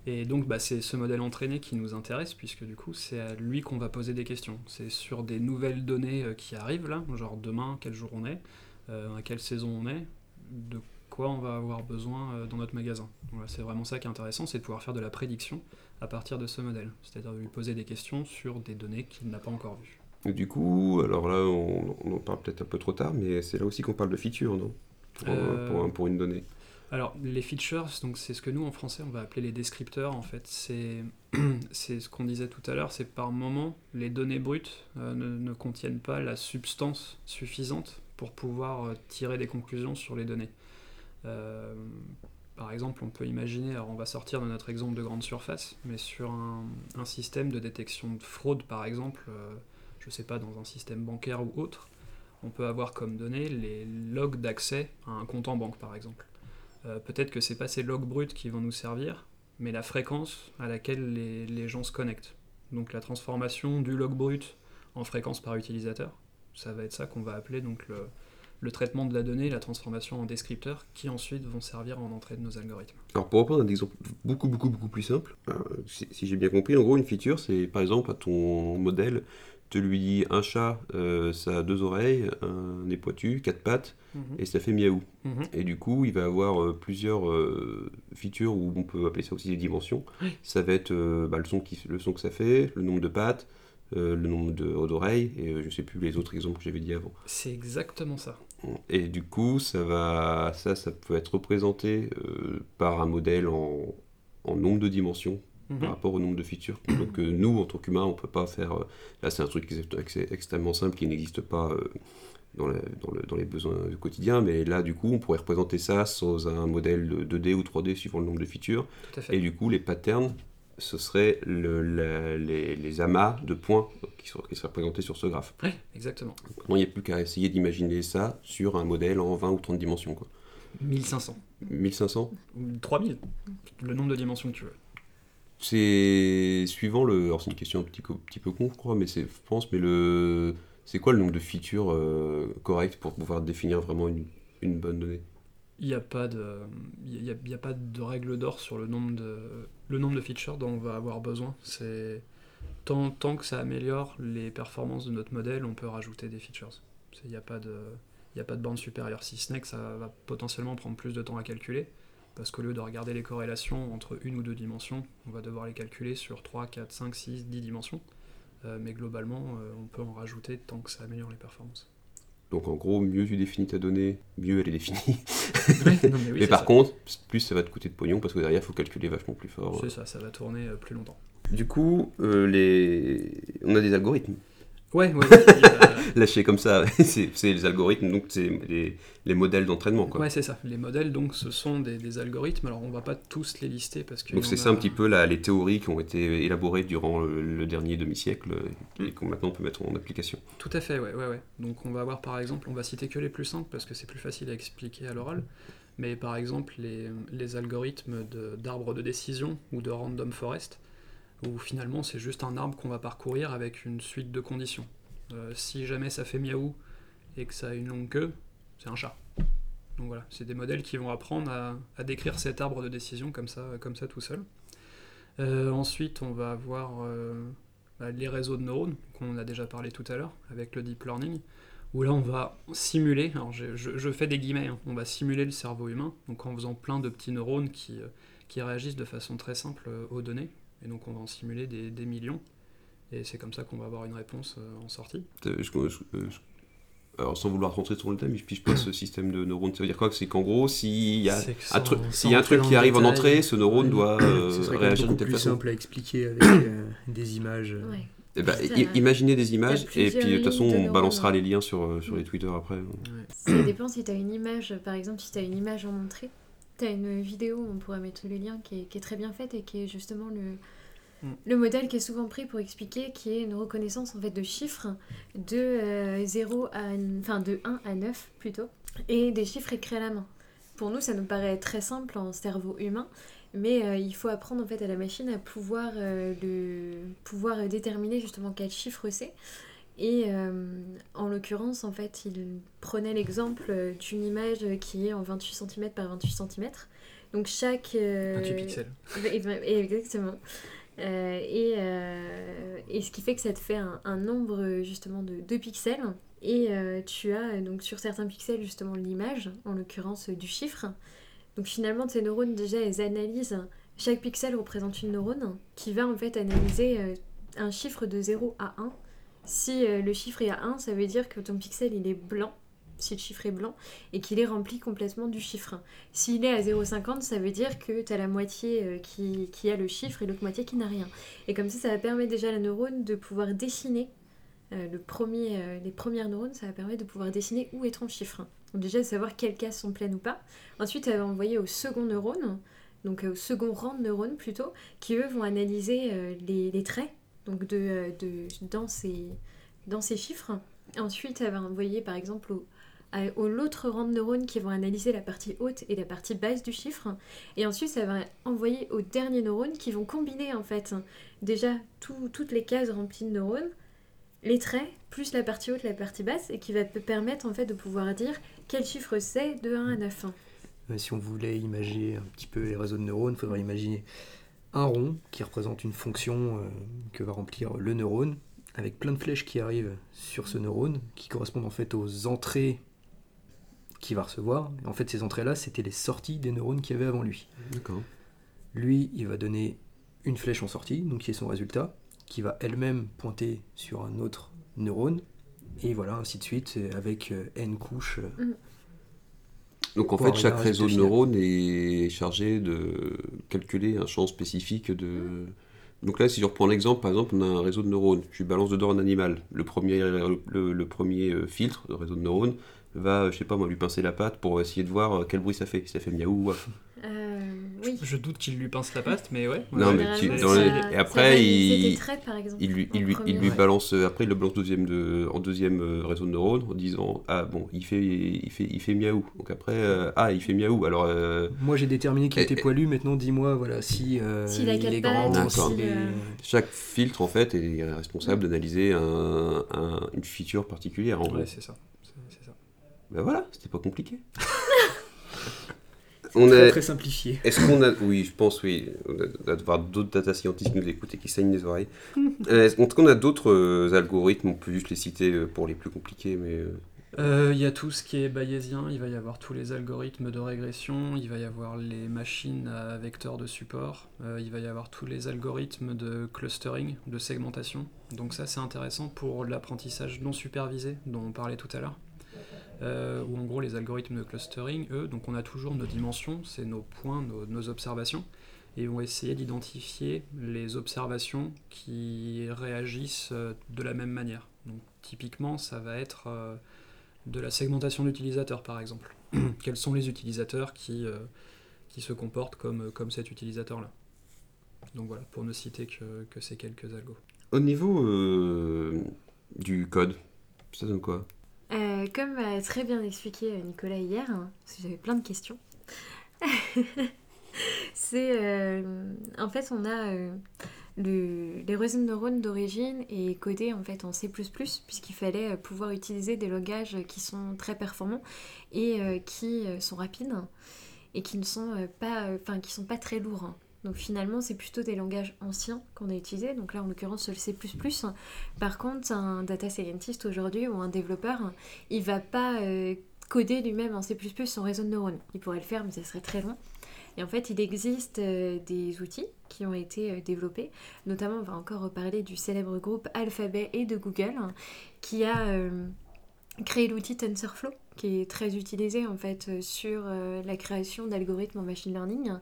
Et donc, bah, c'est ce modèle entraîné qui nous intéresse, puisque du coup, c'est à lui qu'on va poser des questions. C'est sur des nouvelles données euh, qui arrivent là, genre demain, quel jour on est, euh, à quelle saison on est, de quoi on va avoir besoin euh, dans notre magasin. Voilà, c'est vraiment ça qui est intéressant, c'est de pouvoir faire de la prédiction à partir de ce modèle. C'est-à-dire de lui poser des questions sur des données qu'il n'a pas encore vues. Et du coup, alors là, on, on en parle peut-être un peu trop tard, mais c'est là aussi qu'on parle de features, non? Euh, pour une donnée. Alors, les features, donc c'est ce que nous en français on va appeler les descripteurs en fait. (clears throat) C'est, ce qu'on disait tout à l'heure, c'est par moment les données brutes euh, ne, ne contiennent pas la substance suffisante pour pouvoir euh, tirer des conclusions sur les données. Euh, par exemple, on peut imaginer, alors on va sortir de notre exemple de grande surface, mais sur un, système de détection de fraude par exemple, je sais pas, dans un système bancaire ou autre, on peut avoir comme données les logs d'accès à un compte en banque par exemple. Euh, peut-être que c'est pas ces logs bruts qui vont nous servir, mais la fréquence à laquelle les, gens se connectent. Donc la transformation du log brut en fréquence par utilisateur, ça va être ça qu'on va appeler donc le, le traitement de la donnée, la transformation en descripteurs, qui ensuite vont servir en entrée de nos algorithmes. Alors pour reprendre un exemple beaucoup beaucoup beaucoup plus simple, euh, si, si j'ai bien compris, en gros une feature c'est par exemple à ton modèle, te lui dis un chat, euh, ça a deux oreilles, un nez pointu, quatre pattes, et ça fait miaou. Mhm. Et du coup il va avoir euh, plusieurs euh, features, ou on peut appeler ça aussi des dimensions. Oui. Ça va être bah, le, son qui, le son que ça fait, le nombre de pattes, le nombre de- d'oreilles, et je sais plus les autres exemples que j'avais dit avant. C'est exactement ça. Et du coup, ça, va, ça, ça peut être représenté par un modèle en, en nombre de dimensions Mhm. par rapport au nombre de features. (clears throat) Donc euh, nous, en tant qu'humains, on peut pas faire... euh, là, c'est un truc ex- ex- extrêmement simple qui n'existe pas euh, dans, la- dans le- dans les besoins du quotidien, mais là, du coup, on pourrait représenter ça sous un modèle de 2D ou 3D suivant le nombre de features. Et du coup, les patterns, ce le- la- les, les amas de points qui seraient, qui seraient représentés sur ce graphe. Ouais, exactement. Maintenant, il n'y a plus qu'à essayer d'imaginer ça sur un modèle en 20 ou 30 dimensions. Quoi. 1500. 1500 Ou 3000. Le nombre de dimensions que tu veux. C'est suivant le. Alors, c'est une question un petit, peu con, je crois, mais c'est, je pense, mais le. C'est quoi le nombre de features euh, correctes pour pouvoir définir vraiment une, bonne donnée? Il n'y a pas de, y a, pas de règle d'or sur le nombre de, le nombre de features dont on va avoir besoin. C'est tant, tant que ça améliore les performances de notre modèle, on peut rajouter des features. Il n'y a pas de, il a pas de bande supérieure. Si ce n'est que ça va potentiellement prendre plus de temps à calculer, parce qu'au lieu de regarder les corrélations entre une ou deux dimensions, on va devoir les calculer sur 3, 4, 5, 6, 10 dimensions. Euh, mais globalement, euh, on peut en rajouter tant que ça améliore les performances. Donc, en gros, mieux tu définis ta donnée, mieux elle est définie. (laughs) Ouais, non, mais oui, mais par ça. contre, plus ça va te coûter de pognon parce que derrière, il faut calculer vachement plus fort. C'est ça, ça va tourner euh, plus longtemps. Du coup, euh, les... on a des algorithmes. Ouais, ouais, (laughs) a- (laughs) Lâchés comme ça, (laughs) c'est les algorithmes, donc c'est les, les modèles d'entraînement. Ouais, c'est ça. Les modèles, donc, ce sont des, des algorithmes. Alors, on va pas tous les lister parce que. Donc c'est ça un petit peu les théories qui ont été élaborées durant le, le dernier demi-siècle euh, et qu'on maintenant on peut mettre en application. Tout à fait, ouais, ouais, ouais. Donc, on va avoir par exemple, on va citer que les plus simples parce que c'est plus facile à expliquer à l'oral. Mais par exemple, les, les algorithmes de- d'arbres de, décision ou de random forest, où finalement c'est juste un arbre qu'on va parcourir avec une suite de conditions. Euh, si jamais ça fait miaou et que ça a une longue queue, c'est un chat. Donc voilà, c'est des modèles qui vont apprendre à, décrire cet arbre de décision comme ça, comme ça tout seul. Euh, ensuite, on va avoir euh, bah, les réseaux de neurones, qu'on a déjà parlé tout à l'heure, avec le deep learning, où là on va simuler, alors je, fais des guillemets, hein, on va simuler le cerveau humain, donc en faisant plein de petits neurones qui, réagissent de façon très simple aux données, et donc on va en simuler des millions, et c'est comme ça qu'on va avoir une réponse euh, en sortie. Euh, je- je- je- alors sans vouloir rentrer sur le thème, je pige pas ce système de neurones. Ça veut dire quoi C'est qu'en gros, s'il y a C'est un sans s'il y a un truc qui le arrive en détail, entrée, ce neurone ouais. doit (coughs) euh, réagir de beaucoup telle plus façon. simple à expliquer avec (coughs) euh, des images. euh. Ouais. Eh ben, Putain, i- imaginez des images et puis de toute façon on balancera les liens sur, euh, sur les Twitter après. Ça dépend si tu as une image, par exemple, si tu as une image en entrée, tu as une vidéo, on pourrait mettre les liens, qui est, qui est très bien faite et qui est justement le, Mm. le modèle qui est souvent pris pour expliquer, qui est une reconnaissance en fait de chiffres de, euh, 0 à, enfin, de 1 à 9 plutôt, et des chiffres écrits à la main. Pour nous, ça nous paraît très simple en cerveau humain, mais euh, il faut apprendre en fait à la machine à pouvoir, euh, le, pouvoir euh, déterminer justement quel chiffre c'est. Et euh, en l'occurrence, en fait, il prenait l'exemple euh, d'une image qui est en 28 cm par 28 cm. Donc chaque... euh, 28 pixels. et- (laughs) Exactement. Euh, et, euh, et ce qui fait que ça te fait un, nombre justement de, pixels. Et euh, tu as donc sur certains pixels justement l'image, en l'occurrence du chiffre. Donc finalement, tes neurones déjà, elles analysent. Chaque pixel représente une neurone qui va en fait analyser un chiffre de 0 à 1. Si le chiffre est à 1, ça veut dire que ton pixel il est blanc, si le chiffre est blanc, et qu'il est rempli complètement du chiffre. S'il est à 0,50, ça veut dire que tu as la moitié euh, qui, qui a le chiffre et l'autre moitié qui n'a rien. Et comme ça, ça va permettre déjà à la neurone de pouvoir dessiner. euh, le premier, euh, les premières neurones, ça va permettre de pouvoir dessiner où est ton chiffre. Donc déjà, de savoir quelles cases sont pleines ou pas. Ensuite, elle va envoyer au second neurone, donc au second rang de neurones plutôt, qui eux vont analyser les, traits donc de, de, dans, ces, dans ces chiffres. Ensuite, elle va envoyer par exemple au, à- au l'autre rang de neurones qui vont analyser la partie haute et la partie basse du chiffre. Et ensuite, ça va envoyer aux derniers neurones qui vont combiner en fait déjà tout- toutes les cases remplies de neurones, les traits, plus la partie haute, la partie basse, et qui va permettre en fait de pouvoir dire quel chiffre c'est de 1 à 9. Euh, Si on voulait imaginer un petit peu les réseaux de neurones, il faudrait imaginer un rond qui représente une fonction euh, que va remplir le neurone, avec plein de flèches qui arrivent sur ce neurone, qui correspondent en fait aux entrées qu'il va recevoir. En fait, ces entrées-là, c'était les sorties des neurones qu'il y avait avant lui. D'accord. Lui, il va donner une flèche en sortie, donc qui est son résultat, qui va elle-même pointer sur un autre neurone, et voilà, ainsi de suite, euh, avec euh, n couches. euh, Donc en fait, chaque réseau de neurones est chargé de calculer un champ spécifique de. Donc là, si je reprends l'exemple, par exemple, on a un réseau de neurones. Je lui balance dedans un animal. Le premier, le, le premier filtre de réseau de neurones va, je sais pas moi, lui pincer la patte pour essayer de voir euh, quel bruit ça fait. Si ça fait miaou ou waf. Euh, oui. Je doute qu'il lui pince la patte, mais ouais. Non, ouais, mais ouais, tu- c'est- dans ça- les- ça et après, il- tes traits, par exemple, Il lui, il lui, il lui Ouais. balance, euh, après il le balance deuxième de, en deuxième euh, réseau de neurones en disant Ah bon, il fait, il fait, il fait miaou. Donc après, euh, ah, il fait miaou. Alors, euh, Moi j'ai déterminé qu'il était poilu, maintenant dis-moi voilà, si euh, il est grand, euh, chaque filtre en fait est responsable d'analyser un, un- une feature particulière en. Ouais, c'est ça. Ben voilà, c'était pas compliqué. (laughs) On Très, est. très simplifié. Est-ce qu'on a. Oui, je pense, oui. On a- avoir d'autres data scientists qui nous écoutent et qui saignent les oreilles. (laughs) Euh, Est-ce qu'on a d'autres euh, algorithmes? On peut juste les citer euh, pour les plus compliqués, mais. Euh, Il y a tout ce qui est bayésien, il va y avoir tous les algorithmes de régression, il va y avoir les machines à vecteurs de support, euh, il va y avoir tous les algorithmes de clustering, de segmentation. Donc ça c'est intéressant pour l'apprentissage non supervisé dont on parlait tout à l'heure. Euh, où en gros les algorithmes de clustering, eux, donc on a toujours nos dimensions, c'est nos points, nos, observations, et ils vont essayer d'identifier les observations qui réagissent euh, de la même manière. Donc typiquement ça va être euh, de la segmentation d'utilisateurs par exemple. (clears throat) Quels sont les utilisateurs qui, qui se comportent comme, comme cet utilisateur-là? Donc voilà, pour ne citer que, que ces quelques algos. Au niveau du code, ça donne quoi? Euh, comme a très bien expliqué euh, Nicolas hier, hein, parce que j'avais plein de questions, (laughs) c'est euh, en fait on a le, les réseaux de neurones d'origine est codé en fait en C++ puisqu'il fallait pouvoir utiliser des langages qui sont très performants et qui sont rapides et qui ne sont pas, enfin qui sont pas très lourds. hein. Donc finalement c'est plutôt des langages anciens qu'on a utilisés. Donc là en l'occurrence le C++. Par contre un data scientist aujourd'hui ou un développeur, il va pas euh, coder lui-même en C++ son réseau de neurones. Il pourrait le faire mais ça serait très long. Et en fait, il existe euh, des outils qui ont été euh, développés. Notamment, on va encore reparler du célèbre groupe Alphabet et de Google, hein, qui a créé l'outil TensorFlow, qui est très utilisé en fait euh, sur euh, la création d'algorithmes en machine learning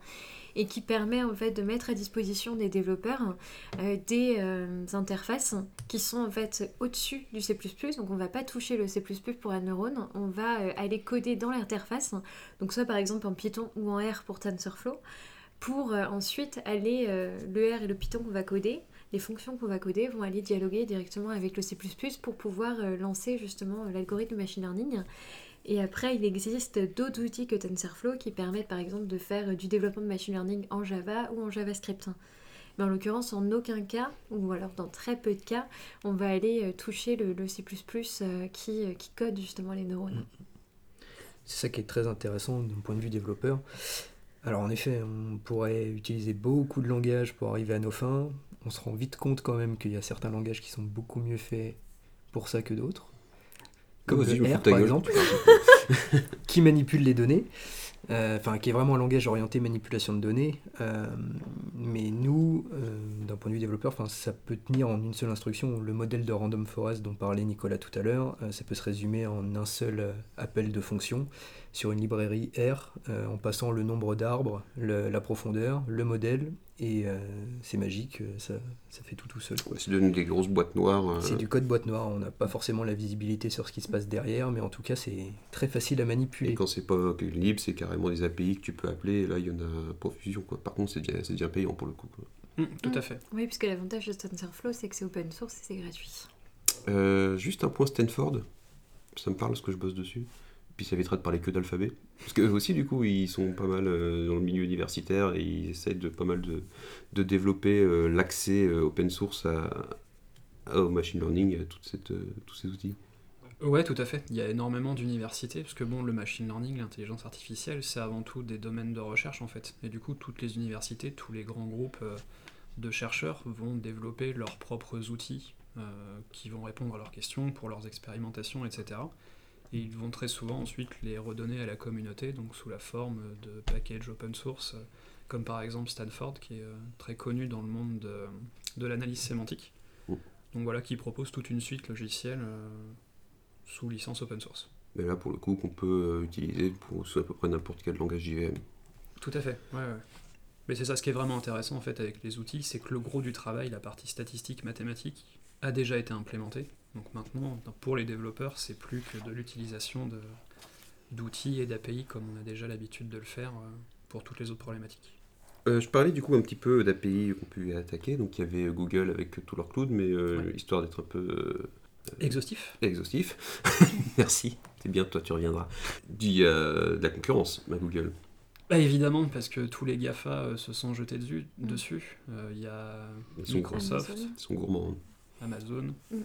et qui permet en fait de mettre à disposition des développeurs euh, des interfaces qui sont en fait au-dessus du C++. Donc on va pas toucher le C++ pour un neurone, on va aller coder dans l'interface. Donc soit par exemple en Python ou en R pour TensorFlow, pour ensuite aller le R et le Python qu'on va coder. Les fonctions qu'on va coder vont aller dialoguer directement avec le C++ pour pouvoir euh, lancer justement euh, l'algorithme machine learning. Et après, il existe d'autres outils que TensorFlow qui permettent par exemple de faire euh, du développement de machine learning en Java ou en JavaScript. Mais en l'occurrence, en aucun cas, ou alors dans très peu de cas, on va aller toucher le, C++ qui, qui code justement les neurones. C'est ça qui est très intéressant d'un point de vue développeur. Alors en effet, on pourrait utiliser beaucoup de langages pour arriver à nos fins. On se rend vite compte quand même qu'il y a certains langages qui sont beaucoup mieux faits pour ça que d'autres. Comme le R par exemple, (laughs) qui manipule les données. Euh, enfin qui est vraiment un langage orienté manipulation de données. Euh, mais nous, euh, d'un point de vue développeur, ça peut tenir en une seule instruction. Le modèle de random forest dont parlait Nicolas tout à l'heure, ça peut se résumer en un seul appel de fonction sur une librairie R, euh, en passant le nombre d'arbres, la profondeur, le modèle, et euh, c'est magique, euh, ça, ça fait tout tout seul. Ouais, C'est devenu des grosses boîtes noires. euh, C'est du code boîte noire, on n'a pas forcément la visibilité sur ce qui se passe derrière, mais en tout cas c'est très facile à Et manipuler. quand c'est pas libre, c'est carrément des API que tu peux appeler. Et là, il y en a profusion. Quoi. Par contre, c'est déjà, c'est déjà payant pour le coup. quoi. Hum, tout Mm. à fait. Oui, puisque l'avantage de TensorFlow, c'est que c'est open source et c'est gratuit. Euh, juste un point Stanford. Ça me parle parce que je bosse dessus. Puis ça évitera de parler que d'alphabet. Parce qu'eux aussi, du coup, ils sont pas mal euh, dans le milieu universitaire et ils essayent de pas mal de, de développer euh, l'accès euh, open source à, à- au machine learning, à toute cette, tous ces outils. Ouais, tout à fait. Il y a énormément d'universités, parce que bon, le machine learning, l'intelligence artificielle, c'est avant tout des domaines de recherche en fait. Et du coup, toutes les universités, tous les grands groupes de chercheurs vont développer leurs propres outils qui vont répondre à leurs questions pour leurs expérimentations, etc. Et ils vont très souvent ensuite les redonner à la communauté, donc sous la forme de packages open source, euh, comme par exemple Stanford, qui est euh, très connu dans le monde de, de l'analyse sémantique. Donc voilà, qui propose toute une suite logicielle euh, sous licence open source. Mais là, pour le coup, qu'on peut utiliser pour sous à peu près n'importe quel langage JVM. Tout à fait, ouais, ouais. Mais c'est ça ce qui est vraiment intéressant en fait avec les outils, c'est que le gros du travail, la partie statistique, mathématique, a déjà été implémenté. Donc maintenant, pour les développeurs, c'est plus que de l'utilisation de- d'outils et d'API comme on a déjà l'habitude de le faire euh, pour toutes les autres problématiques. Euh, je parlais du coup un petit peu d'API qu'on peut attaquer. Donc il y avait Google avec tout leur cloud, mais euh, Ouais. histoire d'être un peu euh, Exhaustif exhaustif. (laughs) Merci, c'est bien, toi tu reviendras. Il y a de la concurrence à Google. Bah évidemment, parce que tous les GAFA euh, se sont jetés dessus. dessus. Euh, Il y a Ils sont, Microsoft, Amazon. ils sont gourmands. Amazon. Mm.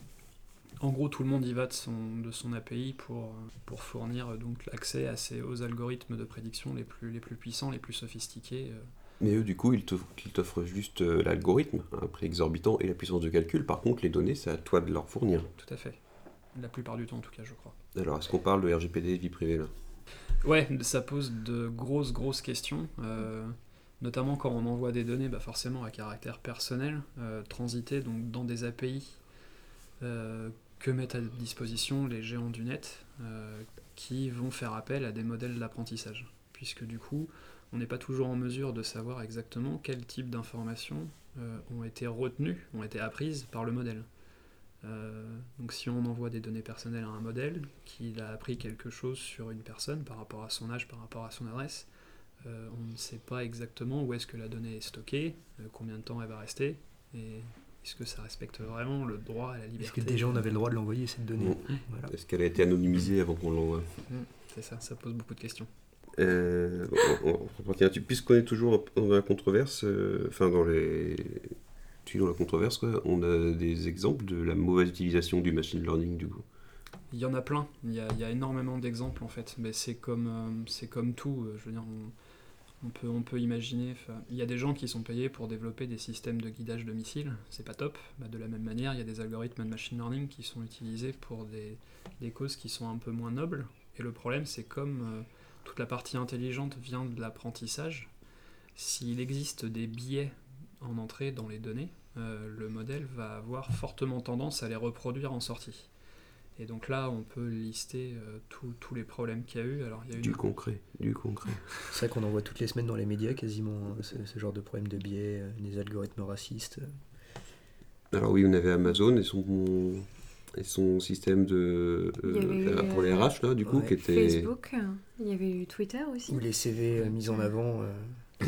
En gros, tout le monde y va de son, de son API pour, euh, pour fournir euh, donc l'accès à ces, aux algorithmes de prédiction les plus, les plus puissants, les plus sophistiqués. euh. Mais eux, du coup, ils t'offrent juste l'algorithme, un prix exorbitant et la puissance de calcul. Par contre, les données, c'est à toi de leur fournir. Tout à fait. La plupart du temps, en tout cas, je crois. Alors, est-ce qu'on parle de RGPD vie privée là? Ouais, ça pose de grosses, grosses questions. euh, notamment quand on envoie des données bah forcément à caractère personnel, euh, transiter donc dans des API euh, que mettent à disposition les géants du net euh, qui vont faire appel à des modèles d'apprentissage. Puisque du coup, on n'est pas toujours en mesure de savoir exactement quel type d'informations euh, ont été retenues, ont été apprises par le modèle. Euh, donc si on envoie des données personnelles à un modèle, qu'il a appris quelque chose sur une personne par rapport à son âge, par rapport à son adresse, on ne sait pas exactement où est-ce que la donnée est stockée, combien de temps elle va rester, est-ce que ça respecte vraiment le droit à la Est-ce liberté que déjà on avait le droit de l'envoyer cette donnée Bon. Voilà. Est-ce qu'elle a été anonymisée avant qu'on l'envoie C'est ça, ça pose beaucoup de questions. Euh, on, on-. Puisqu'on est toujours dans la controverse, euh, enfin dans les. Dans la controverse, quoi, on a des exemples de la mauvaise utilisation du machine learning du coup? Il y en a plein, il y a, il y a énormément d'exemples en fait, mais c'est comme, euh, c'est comme tout, euh, je veux dire, on, on peut, on peut imaginer, il y a des gens qui sont payés pour développer des systèmes de guidage de missiles, c'est pas top, Bah, de la même manière, il y a des algorithmes de machine learning qui sont utilisés pour des, des causes qui sont un peu moins nobles, et le problème c'est comme euh, toute la partie intelligente vient de l'apprentissage, s'il existe des biais en entrée dans les données, euh, le modèle va avoir fortement tendance à les reproduire en sortie. Et donc là, on peut lister euh, tous- tous les problèmes qu'il y a eu. Alors, il y a eu Du une- concret, du concret. (laughs) C'est vrai qu'on en voit toutes les semaines dans les médias quasiment hein, ce, ce genre de problème de biais, euh, des algorithmes racistes. Alors oui, on avait Amazon et son, et son système de Il y avait eu, pour les euh, RH là, du coup, ouais. qui était. Facebook, il y avait eu Twitter aussi. Où les CV euh, mis en avant euh,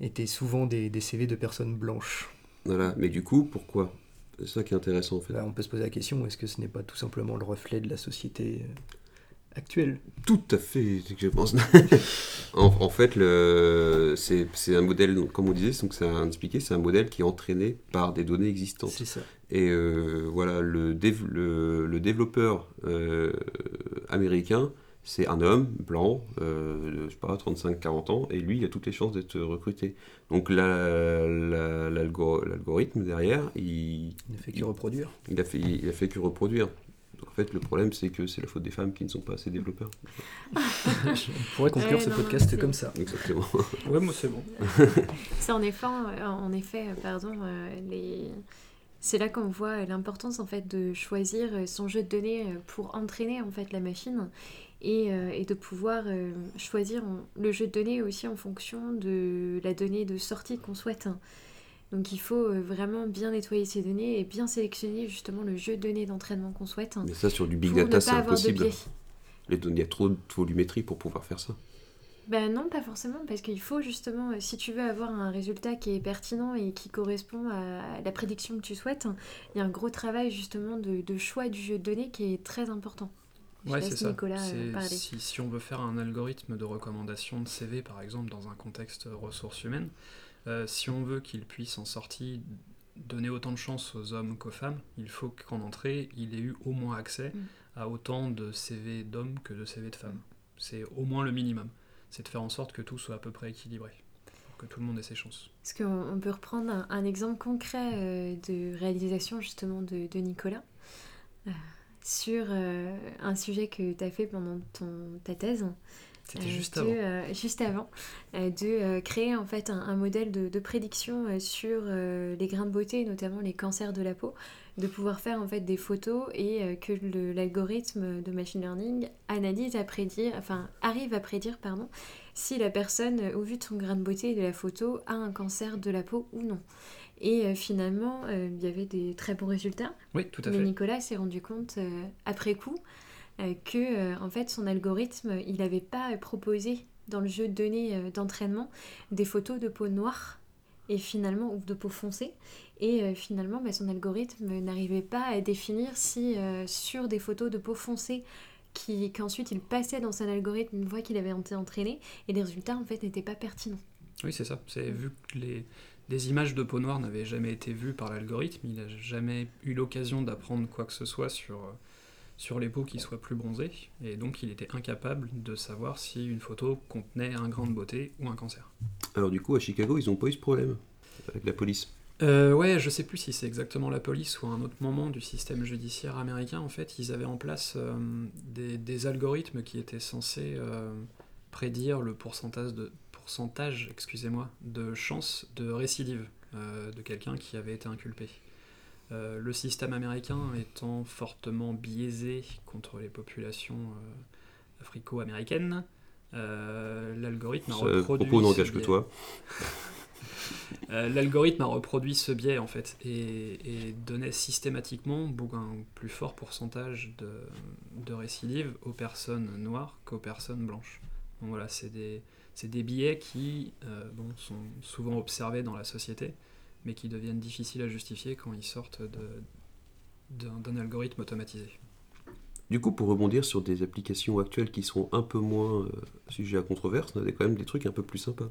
étaient souvent des, des CV de personnes blanches. Voilà. Mais du coup, pourquoi? C'est ça qui est intéressant en fait. Là, on peut se poser la question est-ce que ce n'est pas tout simplement le reflet de la société euh, actuelle? Tout à fait, c'est que je pense. en, en fait, c'est, un modèle, comme on disait, donc c'est un, expliqué, c'est un modèle qui est entraîné par des données existantes. C'est ça. Et euh, voilà, le, dév- le, le développeur euh, américain, c'est un homme blanc, euh, je sais pas, 35-40 ans, et lui, il a toutes les chances d'être recruté. Donc la- la- l'algo- l'algorithme derrière, il, Il ne fait que reproduire. il, a fait, il a fait que reproduire. Donc en fait, le problème, c'est que c'est la faute des femmes qui ne sont pas assez développeurs. On pourrait conclure Ouais, ce non, podcast comme ça. Exactement. Ouais, moi c'est bon. (laughs) C'est en effet, en effet, pardon, euh, les... c'est là qu'on voit l'importance en fait de choisir son jeu de données pour entraîner en fait la machine et, euh, et de pouvoir euh, choisir en- le jeu de données aussi en fonction de la donnée de sortie qu'on souhaite. Donc il faut euh, vraiment bien nettoyer ces données et bien sélectionner justement le jeu de données d'entraînement qu'on souhaite Mais ça, sur du big data, c'est impossible. Les données- Il y a trop de volumétrie pour pouvoir faire ça. Ben non, pas forcément, parce qu'il faut justement, si tu veux avoir un résultat qui est pertinent et qui correspond à la prédiction que tu souhaites, il y a un gros travail justement de, de choix du jeu de données qui est très important. Ouais, c'est ça. Nicolas euh, C'est- parler. si, si on veut faire un algorithme de recommandation de CV, par exemple, dans un contexte ressources humaines, euh, si on veut qu'il puisse en sortie donner autant de chance aux hommes qu'aux femmes, il faut qu'en entrée, il ait eu au moins accès Mm. à autant de CV d'hommes que de CV de femmes. C'est au moins le minimum. C'est de faire en sorte que tout soit à peu près équilibré, pour que tout le monde ait ses chances. Parce qu'on on peut reprendre un, un exemple concret euh, de réalisation justement de, de Nicolas? Euh, sur euh, un sujet que tu as fait pendant ton, ta thèse. C'était Euh, juste de, avant. euh, juste avant, euh, de euh, créer en fait un, un modèle de, de prédiction euh, sur euh, les grains de beauté, notamment les cancers de la peau, de pouvoir faire en fait des photos et euh, que l'algorithme de machine learning analyse à prédire, enfin arrive à prédire pardon, si la personne, euh, au vu de son grain de beauté et de la photo, a un cancer de la peau ou non. Et euh, finalement, euh, il y avait des très bons résultats. Oui, tout à Mais fait. Nicolas s'est rendu compte euh, après coup euh, que en fait son algorithme, il n'avait pas proposé dans le jeu de données d'entraînement des photos de peau noire et finalement ou de peau foncée et euh, finalement bah, son algorithme n'arrivait pas à définir si euh, sur des photos de peau foncée qu'ensuite il passait dans son algorithme une fois qu'il avait été entraîné et les résultats en fait n'étaient pas pertinents. Oui, c'est ça. C'est vu que les, des images de peau noire n'avaient jamais été vues par l'algorithme, il n'a jamais eu l'occasion d'apprendre quoi que ce soit sur, euh, sur les peaux qui soient plus bronzées, et donc il était incapable de savoir si une photo contenait un grain de beauté ou un cancer. Alors du coup, à Chicago, ils ont pas eu ce problème avec la police? Euh, ouais, je sais plus si c'est exactement la police ou un autre moment du système judiciaire américain. En fait, ils avaient en place euh, des, des algorithmes qui étaient censés euh, prédire le pourcentage de pourcentage, excusez-moi, de chance de récidive de quelqu'un qui avait été inculpé. Euh, le système américain étant fortement biaisé contre les populations euh, africo-américaines, euh, l'algorithme a Ce reproduit propos ce n'engage que biais. toi. (laughs) L'algorithme a reproduit ce biais en fait et, et donnait systématiquement beaucoup- un plus fort pourcentage de, de récidives aux personnes noires qu'aux personnes blanches. Donc voilà, c'est des, des biais qui bon, sont souvent observés dans la société, mais qui deviennent difficiles à justifier quand ils sortent de- d'un d'un algorithme automatisé. Du coup, pour rebondir sur des applications actuelles qui sont un peu moins euh, sujets à controverse, on avait quand même des trucs un peu plus sympas.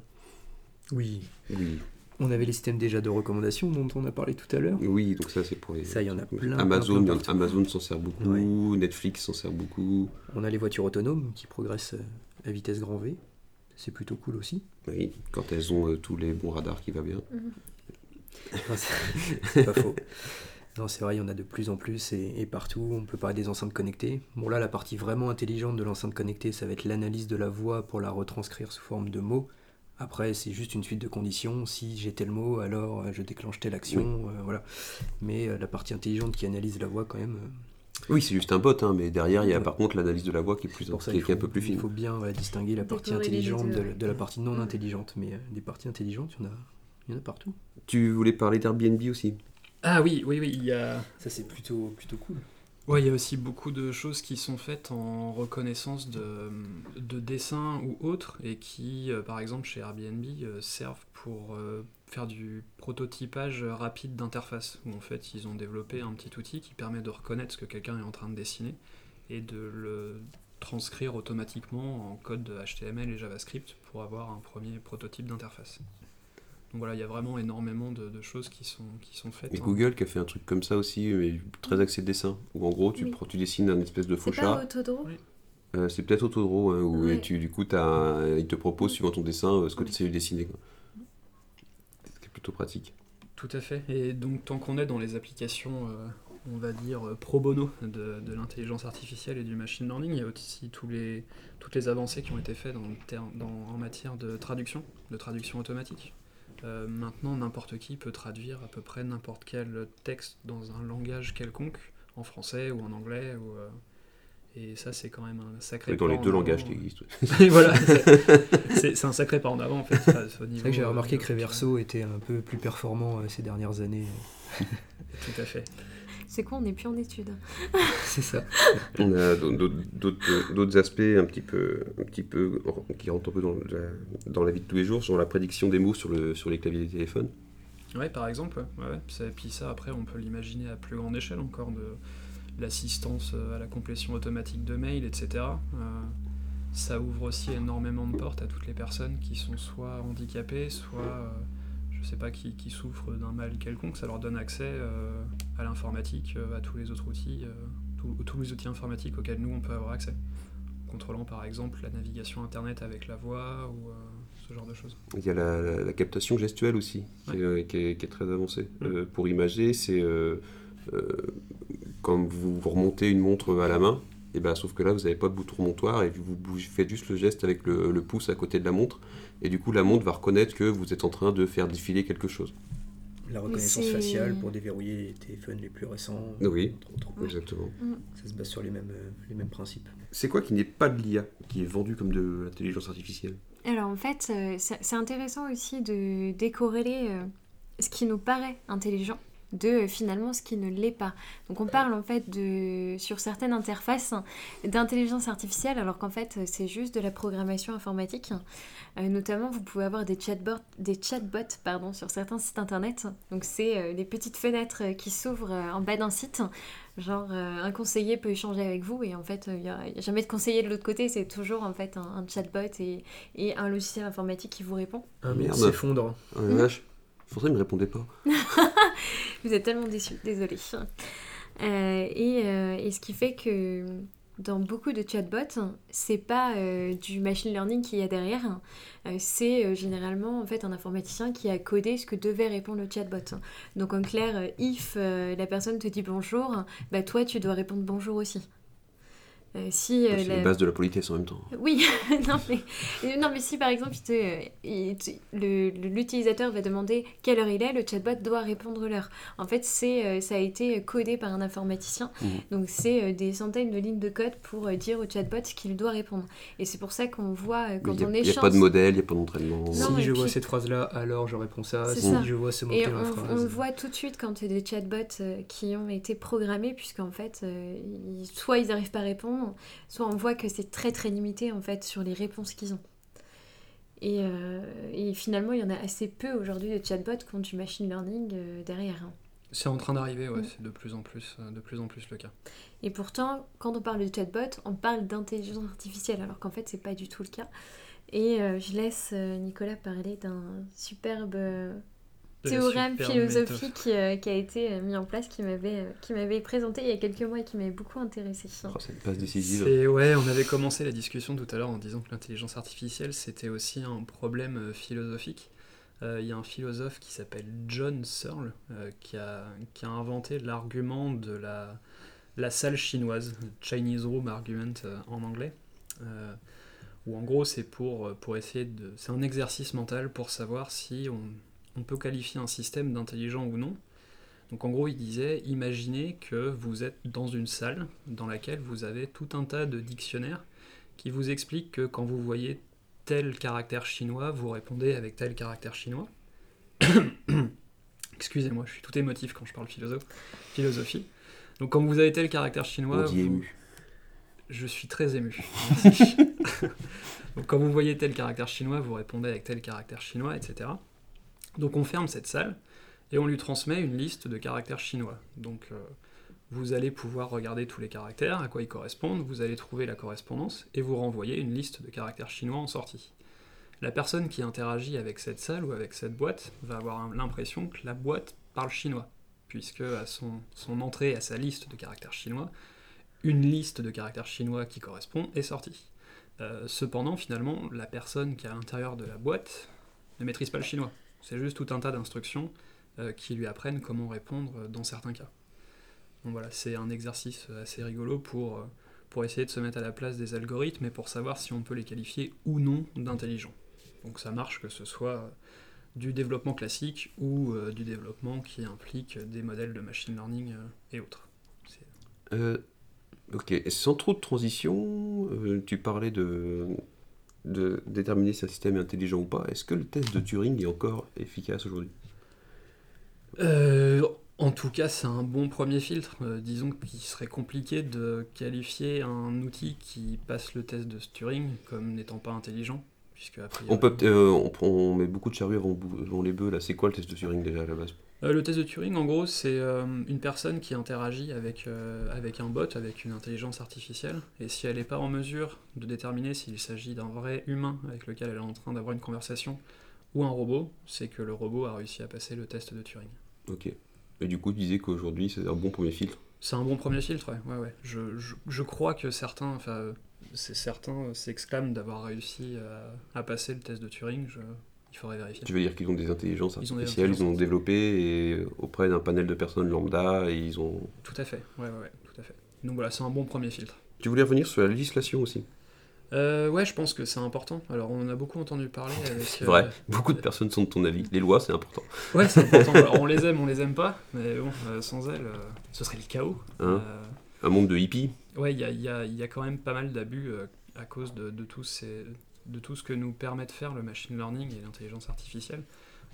Oui. Oui. On avait les systèmes déjà de recommandation dont on a parlé tout à l'heure. Oui, donc ça c'est pour les... Ça, il y en a plein. Amazon, plein, plein. Amazon s'en sert beaucoup, Ouais. Netflix s'en sert beaucoup. On a les voitures autonomes qui progressent euh, à vitesse grand V. C'est plutôt cool aussi. Oui, quand elles ont euh, tous les bons radars qui va bien. C'est pas faux. Non, c'est vrai, il y en a de plus en plus et, et partout. On peut parler des enceintes connectées. Bon, là, la partie vraiment intelligente de l'enceinte connectée, ça va être l'analyse de la voix pour la retranscrire sous forme de mots. Après, c'est juste une suite de conditions. Si j'ai tel mot, alors euh, je déclenche telle action. euh, voilà. Mais euh, la partie intelligente qui analyse la voix, quand même, euh, Oui, c'est juste un bot, hein, mais derrière, il y a Ouais. par contre l'analyse de la voix qui est, plus, pour ça qui est- qui un peu plus il fine. faut bien distinguer la partie intelligente de, de la partie non Mm. intelligente. Mais euh, des parties intelligentes, il y en a, il y en a partout. Tu voulais parler d'Airbnb aussi Ah oui, oui, oui, il y a, Ça, c'est plutôt, plutôt cool. Ouais, il y a aussi beaucoup de choses qui sont faites en reconnaissance de, de dessins ou autres et qui, euh, par exemple, chez Airbnb, euh, servent pour euh, faire du prototypage rapide d'interface, où en fait ils ont développé un petit outil qui permet de reconnaître ce que quelqu'un est en train de dessiner et de le transcrire automatiquement en code HTML et JavaScript pour avoir un premier prototype d'interface. Donc voilà, il y a vraiment énormément de, de choses qui sont, qui sont faites. Et hein. Google qui a fait un truc comme ça aussi, mais très axé dessin. Où en gros, tu, Oui. prends- tu dessines un espèce de faux chat. Oui. Euh, c'est peut-être Autodraw, hein, où tu, du coup, t'as un- il te propose, suivant ton dessin, euh, ce que tu essaies de dessiner. quoi. C'est plutôt pratique. Tout à fait. Et donc, tant qu'on est dans les applications, euh, on va dire, pro bono de, de l'intelligence artificielle et du machine learning, il y a aussi tous les, toutes les avancées qui ont été faites dans dans- en matière de traduction, de traduction automatique. Euh, maintenant, n'importe qui peut traduire à peu près n'importe quel texte dans un langage quelconque, en français ou en anglais. Ou, euh, et ça, c'est quand même un sacré Oui, dans pas les deux avant. langages qui existent. (laughs) Et voilà, (laughs) c'est- un sacré pas en avant en fait. C'est vrai que j'ai euh, remarqué que Reverso était un peu plus performant euh, ces dernières années. Tout à fait. C'est quoi On n'est plus en études. (laughs) C'est ça. On a d'autres- aspects un petit peu, un petit peu qui rentrent un peu dans la, dans la vie de tous les jours, sur la prédiction des mots sur, le, sur les claviers des téléphones. Ouais, par exemple. ouais, puis ça, après, on peut l'imaginer à plus grande échelle encore de l'assistance euh, à la complétion automatique de mails, etc. Euh, ça ouvre aussi énormément de portes à toutes les personnes qui sont soit handicapées, soit, euh, je sais pas, qui, qui souffrent d'un mal quelconque. Ça leur donne accès euh, à l'informatique, euh, à tous les autres outils, euh, tous- les outils informatiques auxquels nous, on peut avoir accès. Contrôlant par exemple la navigation internet avec la voix ou ce genre de choses. Il y a la, la- la captation gestuelle aussi, qui, est, qui est- qui est très avancée. Euh, pour imager, c'est vous, vous remontez une montre à la main, et ben, sauf que là, vous n'avez pas de bouton remontoir et vous, bougez- faites juste le geste avec le, le pouce à côté de la montre. Et du coup, la montre va reconnaître que vous êtes en train de faire défiler quelque chose. La reconnaissance faciale pour déverrouiller les téléphones les plus récents. Oui. entre autres. Exactement. Ça se base sur les mêmes, les mêmes principes. C'est quoi qui n'est pas de l'IA, qui est vendu comme de l'intelligence artificielle? Alors en fait, euh, c'est c'est intéressant aussi de décorréler euh, ce qui nous paraît intelligent de euh, finalement ce qui ne l'est pas. Donc on parle en fait de sur certaines interfaces d'intelligence artificielle alors qu'en fait euh, c'est juste de la programmation informatique. Euh, notamment vous pouvez avoir des chatbots, des chatbots pardon, sur certains sites internet. Donc c'est euh, les petites fenêtres qui s'ouvrent euh, en bas d'un site. Genre euh, un conseiller peut échanger avec vous et en fait il n'y a, jamais de conseiller de l'autre côté, c'est toujours en fait un, un chatbot et, et un logiciel informatique qui vous répond. Un Merde. s'effondre. La vache. François ne me répondait pas. (laughs) Vous êtes tellement déçus, désolé. Euh, et, euh, et ce qui fait que dans beaucoup de chatbots, c'est pas euh, du machine learning qu'il y a derrière, c'est généralement en fait un informaticien qui a codé ce que devait répondre le chatbot. Donc en clair, if la personne te dit bonjour, bah toi tu dois répondre bonjour aussi. Euh, si euh, C'est la- les bases de la politesse en même temps. Oui, (laughs) non, mais, euh, non mais si par exemple il te- il te- le- le- l'utilisateur va demander quelle heure il est, le chatbot doit répondre l'heure. En fait, c'est euh, ça a été codé par un informaticien, Mhm. donc c'est euh, des centaines de lignes de code pour euh, dire au chatbot ce qu'il doit répondre. Et c'est pour ça qu'on voit euh, quand Il on n'y a, échange. pas de modèle, il n'y a pas d'entraînement. Si je vois puis- cette phrase-là, alors je réponds ça. Si ça. je vois ce mot-clé on, on voit tout de suite quand il y a des chatbots euh, qui ont été programmés, puisqu'en fait, euh, soit ils n'arrivent pas à répondre, soit on voit que c'est très très limité en fait sur les réponses qu'ils ont. Et, euh, et finalement, il y en a assez peu aujourd'hui de chatbots qui ont du machine learning euh, derrière. hein. C'est en train d'arriver, ouais, Mm. c'est de plus en plus, euh, de plus en plus le cas. Et pourtant, quand on parle de chatbot, on parle d'intelligence artificielle, alors qu'en fait, c'est pas du tout le cas. Et euh, je laisse Nicolas parler d'un superbe théorème philosophique euh, qui a été euh, mis en place, qui m'avait euh, qui m'avait présenté il y a quelques mois et qui m'avait beaucoup intéressé. Oh, cette passe décisive. C'est- ouais, on avait commencé la discussion tout à l'heure en disant que l'intelligence artificielle c'était aussi un problème euh, philosophique. Euh, Il y a un philosophe qui s'appelle John Searle euh, qui, a, qui a inventé l'argument de la, la salle chinoise, Chinese Room Argument euh, en anglais. Euh, où en gros c'est pour, pour essayer de. C'est un exercice mental pour savoir si on, on peut qualifier un système d'intelligent ou non. Donc en gros, il disait, imaginez que vous êtes dans une salle dans laquelle vous avez tout un tas de dictionnaires qui vous expliquent que quand vous voyez tel caractère chinois, vous répondez avec tel caractère chinois. (coughs) Excusez-moi, je suis tout émotif quand je parle philosophe, philosophie. Donc quand vous avez tel caractère chinois, vous- ému. je suis très ému. Merci. (laughs) Donc quand vous voyez tel caractère chinois, vous répondez avec tel caractère chinois, etc. Donc on ferme cette salle et on lui transmet une liste de caractères chinois. Donc euh, vous allez pouvoir regarder tous les caractères, à quoi ils correspondent, vous allez trouver la correspondance et vous renvoyer une liste de caractères chinois en sortie. La personne qui interagit avec cette salle ou avec cette boîte va avoir l'impression que la boîte parle chinois, puisque à son, son entrée à sa liste de caractères chinois, une liste de caractères chinois qui correspond est sortie. Euh, cependant, finalement, la personne qui est à l'intérieur de la boîte ne maîtrise pas le chinois. C'est juste tout un tas d'instructions euh, qui lui apprennent comment répondre euh, dans certains cas. Donc voilà, c'est un exercice assez rigolo pour, euh, essayer de se mettre à la place des algorithmes et pour savoir si on peut les qualifier ou non d'intelligents. Donc ça marche que ce soit euh, du développement classique ou euh, du développement qui implique des modèles de machine learning euh, et autres. Euh, sans trop de transition, euh, tu parlais de, de déterminer si un système est intelligent ou pas. Est-ce que le test de Turing est encore efficace aujourd'hui? Euh, en tout cas, c'est un bon premier filtre. Euh, disons qu'il serait compliqué de qualifier un outil qui passe le test de Turing comme n'étant pas intelligent, puisque priori- on, peut, euh, on, met beaucoup de charrues avant, avant les bœufs. Là, c'est quoi le test de Turing déjà à la base? Euh, le test de Turing, en gros, c'est euh, une personne qui interagit avec, euh, avec un bot, avec une intelligence artificielle, et si elle n'est pas en mesure de déterminer s'il s'agit d'un vrai humain avec lequel elle est en train d'avoir une conversation ou un robot, c'est que le robot a réussi à passer le test de Turing. Ok. Et du coup, tu disais qu'aujourd'hui, c'est un bon premier filtre. C'est un bon premier filtre, ouais. ouais, ouais. Je, je, je crois que certains, enfin, certains s'exclament d'avoir réussi à, à passer le test de Turing. Je, il faudrait vérifier. Tu veux dire qu'ils ont des intelligences Ils ont des artificielles, ils ont intelligences développé et auprès d'un panel de personnes lambda et ils ont. Tout à fait, ouais, ouais, ouais, tout à fait. Donc voilà, c'est un bon premier filtre. Tu voulais revenir sur la législation aussi. Euh, ouais, je pense que c'est important. Alors, on en a beaucoup entendu parler. (laughs) C'est euh, vrai, beaucoup de personnes sont de ton avis. Les lois, c'est important. Ouais, c'est important. (laughs) Alors, on les aime, on les aime pas, mais bon, euh, sans elles, euh, ce serait le chaos. Hein Euh, Un monde de hippies. Ouais, il y a, y a- y a quand même pas mal d'abus euh, à cause de, de, tous ces- de tout ce que nous permet de faire le machine learning et l'intelligence artificielle.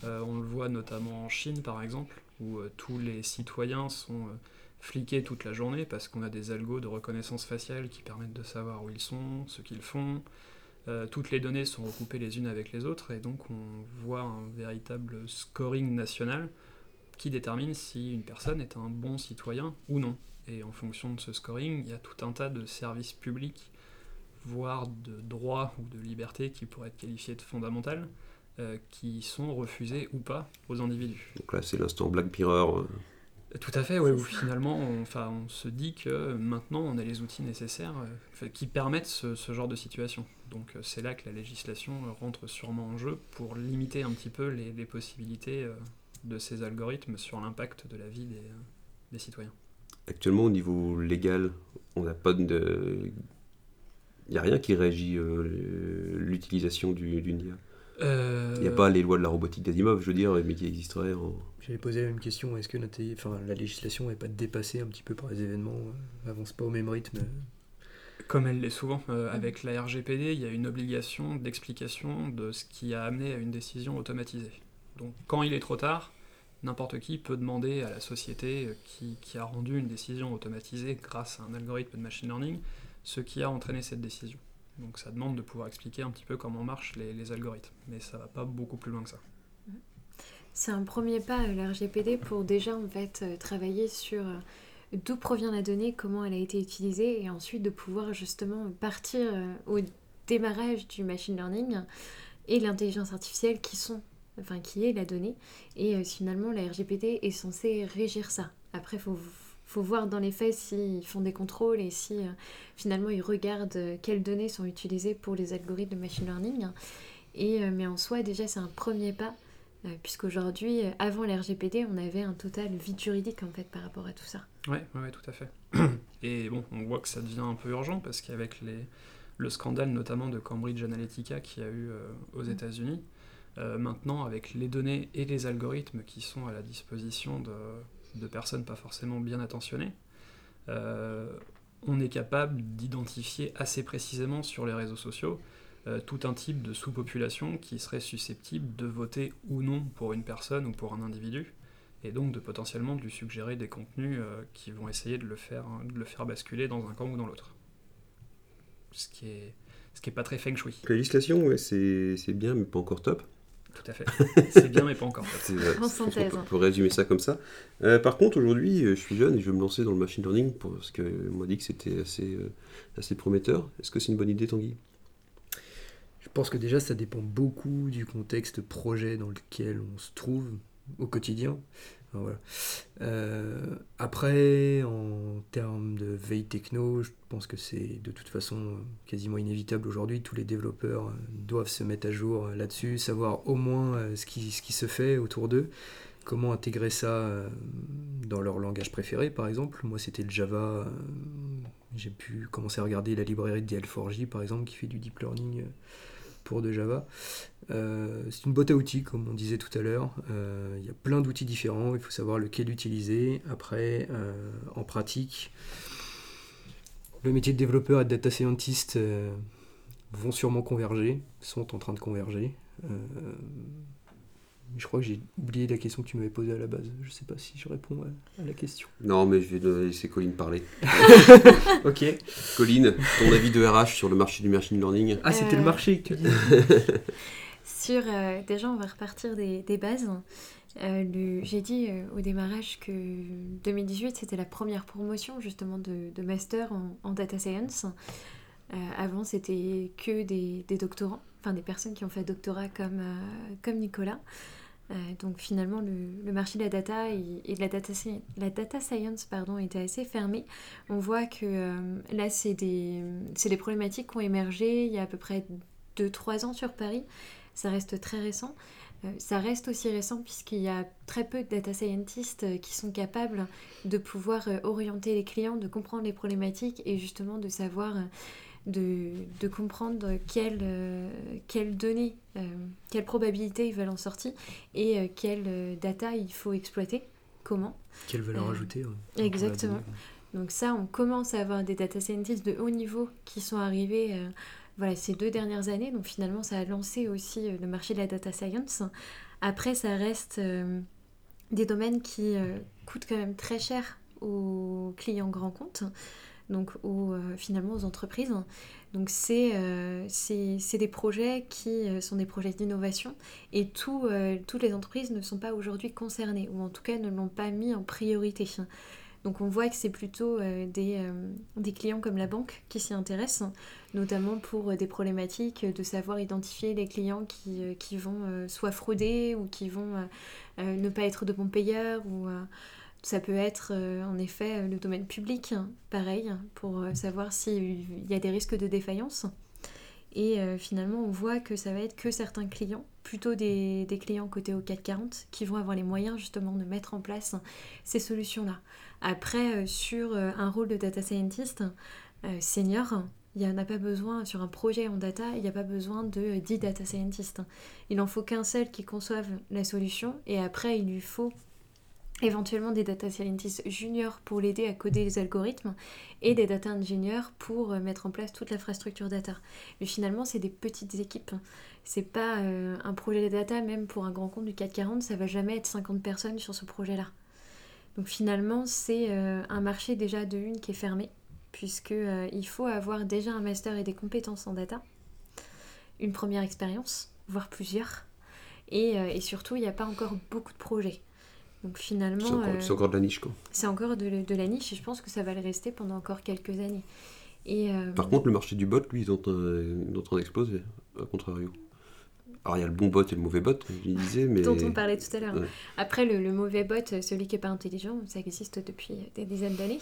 Euh, on le voit notamment en Chine, par exemple, où euh, tous les citoyens sont euh, fliqués toute la journée parce qu'on a des algos de reconnaissance faciale qui permettent de savoir où ils sont, ce qu'ils font. Toutes les données sont recoupées les unes avec les autres et donc on voit un véritable scoring national qui détermine si une personne est un bon citoyen ou non. Et en fonction de ce scoring, il y a tout un tas de services publics, voire de droits ou de libertés qui pourraient être qualifiés de fondamentales, euh, qui sont refusés ou pas aux individus. Donc là, c'est l'instant Black Mirror. euh. Tout à fait, ouais, où finalement on, enfin, on se dit que maintenant on a les outils nécessaires euh, qui permettent ce, ce genre de situation. Donc c'est là que la législation rentre sûrement en jeu pour limiter un petit peu les, les possibilités euh, de ces algorithmes sur l'impact de la vie des, des citoyens. Actuellement, au niveau légal, on n'a pas de. Il n'y a rien qui régit euh, l'utilisation du- d'une IA. Il n'y a pas les lois de la robotique d'Asimov, je veux dire, mais qui existeraient en. J'avais posé la même question, est-ce que notre- enfin, la législation n'est pas dépassée un petit peu par les événements, euh, avance pas au même rythme Comme elle l'est souvent, euh, avec la RGPD, il y a une obligation d'explication de ce qui a amené à une décision automatisée. Donc quand il est trop tard, n'importe qui peut demander à la société euh, qui, qui a rendu une décision automatisée grâce à un algorithme de machine learning ce qui a entraîné cette décision. Donc ça demande de pouvoir expliquer un petit peu comment marchent les, algorithmes, mais ça va pas beaucoup plus loin que ça. C'est un premier pas, euh, la RGPD, pour déjà en fait euh, travailler sur euh, d'où provient la donnée, comment elle a été utilisée, et ensuite de pouvoir justement partir euh, au démarrage du machine learning et l'intelligence artificielle qui sont, enfin qui est la donnée. Et finalement, la RGPD est censée régir ça. Après, faut faut voir dans les faits s'ils font des contrôles et si euh, finalement ils regardent euh, quelles données sont utilisées pour les algorithmes de machine learning. Et, euh, mais en soi, déjà, c'est un premier pas euh, puisqu'aujourd'hui, avant la RGPD, on avait un total vide juridique en fait par rapport à tout ça. Ouais, ouais, ouais, tout à fait. (clears throat) Et bon, on voit que ça devient un peu urgent parce qu'avec les, le scandale notamment de Cambridge Analytica qu'il y a eu aux États-Unis, euh, maintenant avec les données et les algorithmes qui sont à la disposition de, de personnes pas forcément bien attentionnées, euh, on est capable d'identifier assez précisément sur les réseaux sociaux euh, tout un type de sous-population qui serait susceptible de voter ou non pour une personne ou pour un individu et donc de potentiellement lui suggérer des contenus euh, qui vont essayer de le, faire, de le faire basculer dans un camp ou dans l'autre. Ce qui est, pas très feng shui. La législation, ouais, c'est bien, mais pas encore top. Tout à fait. C'est bien, mais pas encore. (laughs) Vrai. En synthèse. qu'on peut- peut résumer ça comme ça. Euh, par contre, aujourd'hui, euh, je suis jeune et je veux me lancer dans le machine learning parce qu'on m'a dit que c'était assez, euh, assez prometteur. Est-ce que c'est une bonne idée, Tanguy? Je pense que déjà ça dépend beaucoup du contexte projet dans lequel on se trouve au quotidien. Euh, après, en termes de veille techno, je pense que c'est de toute façon quasiment inévitable aujourd'hui. Tous les développeurs euh, doivent se mettre à jour euh, là-dessus, savoir au moins ce qui, ce qui se fait autour d'eux, comment intégrer ça dans leur langage préféré par exemple. Moi c'était le Java. J'ai pu commencer à regarder la librairie de DL4J par exemple qui fait du deep learning. pour de Java. Euh, c'est une boîte à outils, comme on disait tout à l'heure. Euh, Il y a plein d'outils différents, il faut savoir lequel utiliser. Après, euh, en pratique, le métier de développeur et de data scientist euh, vont sûrement converger, sont en train de converger. Euh, je crois que j'ai oublié la question que tu m'avais posée à la base. Je sais pas si je réponds à, à la question. Non, mais je vais laisser Colline parler. (laughs) Ok. Colline, ton avis de RH sur le marché du machine learning? Ah, c'était Euh, le marché que. (laughs) Euh, déjà, on va repartir des, bases. Euh, J'ai dit euh, au démarrage que 2018, c'était la première promotion justement de, master en, data science. Avant, c'était que des, doctorants, enfin des personnes qui ont fait doctorat comme, comme Nicolas. Donc finalement, le, marché de la data et, de la data, la data science pardon, était assez fermé. On voit que là, c'est des problématiques qui ont émergé il y a à peu près 2-3 ans sur Paris. Ça reste très récent. Euh, ça reste aussi récent puisqu'il y a très peu de data scientists euh, qui sont capables de pouvoir euh, orienter les clients, de comprendre les problématiques et justement de savoir de, de comprendre quelles quelles données, quelles probabilités ils veulent en sortir et quelles data il faut exploiter, comment. Quelle valeur Euh, ajoutée ouais, exactement. Donc ça, on commence à avoir des data scientists de haut niveau qui sont arrivés euh, voilà, ces deux dernières années. Donc finalement, ça a lancé aussi euh, le marché de la data science. Après, ça reste euh, des domaines qui euh, coûtent quand même très cher aux clients grands comptes, donc aux, finalement aux entreprises. Donc c'est des projets qui sont des projets d'innovation et tout, toutes les entreprises ne sont pas aujourd'hui concernées, ou en tout cas ne l'ont pas mis en priorité. Donc on voit que c'est plutôt euh, des, euh, des clients comme la banque qui s'y intéressent, notamment pour euh, des problématiques de savoir identifier les clients qui, vont soit frauder ou qui vont ne pas être de bons payeurs. Ou, ça peut être en effet le domaine public, pareil, pour savoir s'il y a des risques de défaillance. Et finalement, on voit que ça va être que certains clients, plutôt des, clients côté au 440, qui vont avoir les moyens justement de mettre en place ces solutions-là. Après, euh, sur euh, un rôle de data scientist euh, senior, il n'y en a pas besoin, sur un projet en data, il n'y a pas besoin de euh, 10 data scientists. Il n'en faut qu'un seul qui conçoive la solution et après, il lui faut éventuellement des data scientists juniors pour l'aider à coder les algorithmes et des data engineers pour euh, mettre en place toute l'infrastructure data. Mais finalement, c'est des petites équipes. C'est pas euh, un projet data, même pour un grand compte du 440, ça va jamais être 50 personnes sur ce projet-là. Donc finalement, c'est euh, un marché déjà de une qui est fermé, puisque faut avoir déjà un master et des compétences en data, une première expérience, voire plusieurs, et surtout, il n'y a pas encore beaucoup de projets. Donc C'est finalement, encore, euh, c'est encore de la niche, quoi. c'est encore de, de la niche et je pense que ça va le rester pendant encore quelques années. Et, euh, Par contre, le marché du bot, lui, il est en train, d'exploser, à contrario. Alors, il y a le bon bot et le mauvais bot, je disais, mais... dont on parlait tout à l'heure. Ouais. Après, le, le mauvais bot, celui qui n'est pas intelligent, ça existe depuis des dizaines d'années.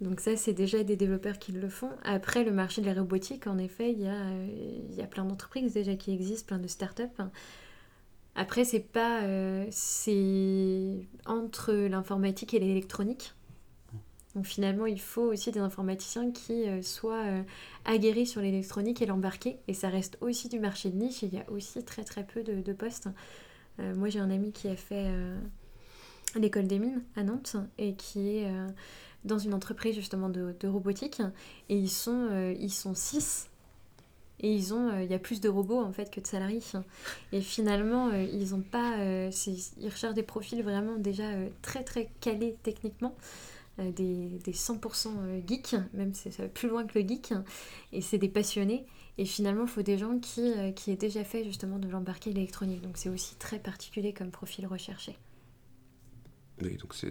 Donc ça, c'est déjà des développeurs qui le font. Après, le marché de la robotique, en effet, il y a, euh, il y a plein d'entreprises déjà qui existent, plein de startups. Après, c'est pas... euh, c'est entre l'informatique et l'électronique. Donc finalement, il faut aussi des informaticiens qui euh, soient euh, aguerris sur l'électronique et l'embarquer. Et ça reste aussi du marché de niche. et Il y a aussi très très peu de, postes. Moi, j'ai un ami qui a fait l'école des mines à Nantes et qui est dans une entreprise justement de, de robotique. Et ils sont, ils sont six. Et ils ont, euh, il y a plus de robots en fait que de salariés. Et finalement, euh, ils ont pas, euh, ils recherchent des profils vraiment déjà très très calés techniquement, des, des 100% euh, geeks, même si ça va plus loin que le geek. Et c'est des passionnés. Et finalement, il faut des gens qui, qui aient déjà fait justement de l'embarquer électronique. Donc c'est aussi très particulier comme profil recherché. Oui, donc c'est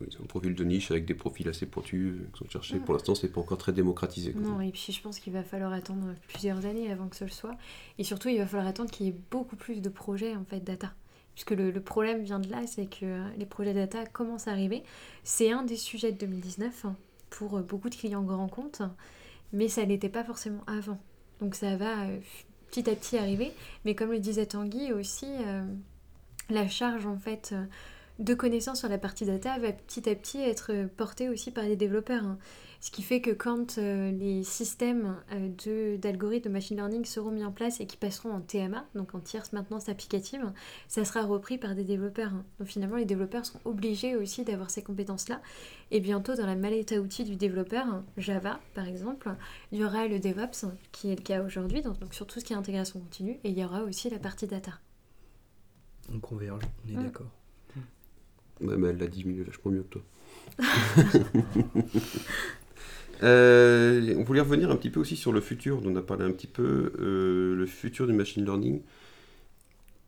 oui, un profil de niche avec des profils assez pointus euh, qui sont cherchés. Pour l'instant, c'est pas encore très démocratisé. quoi. Non, et puis je pense qu'il va falloir attendre plusieurs années avant que ce le soit. Et surtout, il va falloir attendre qu'il y ait beaucoup plus de projets en fait data. Puisque le, le problème vient de là, c'est que euh, les projets data commencent à arriver. C'est un des sujets de 2019 hein, pour euh, beaucoup de clients grands comptes, mais ça n'était pas forcément avant. Donc ça va petit à petit arriver. Mais comme le disait Tanguy aussi, euh, la charge en fait euh, de connaissances sur la partie data va petit à petit être portée aussi par les développeurs. hein. Ce qui fait que quand euh, les systèmes euh, de- d'algorithmes de machine learning seront mis en place et qui passeront en TMA, donc en tierce maintenance applicative, ça sera repris par des développeurs. hein. Donc finalement, les développeurs seront obligés aussi d'avoir ces compétences-là. Et bientôt, dans la mallette à outils du développeur, Java par exemple, il y aura le DevOps, qui est le cas aujourd'hui, donc, donc sur tout ce qui est intégration continue, et il y aura aussi la partie data. On converge, on est Mm. d'accord. Ouais, mais elle l'a dit mieux, vachement mieux que toi. (laughs) Euh, on voulait revenir un petit peu aussi sur le futur, dont on a parlé un petit peu, euh, le futur du machine learning,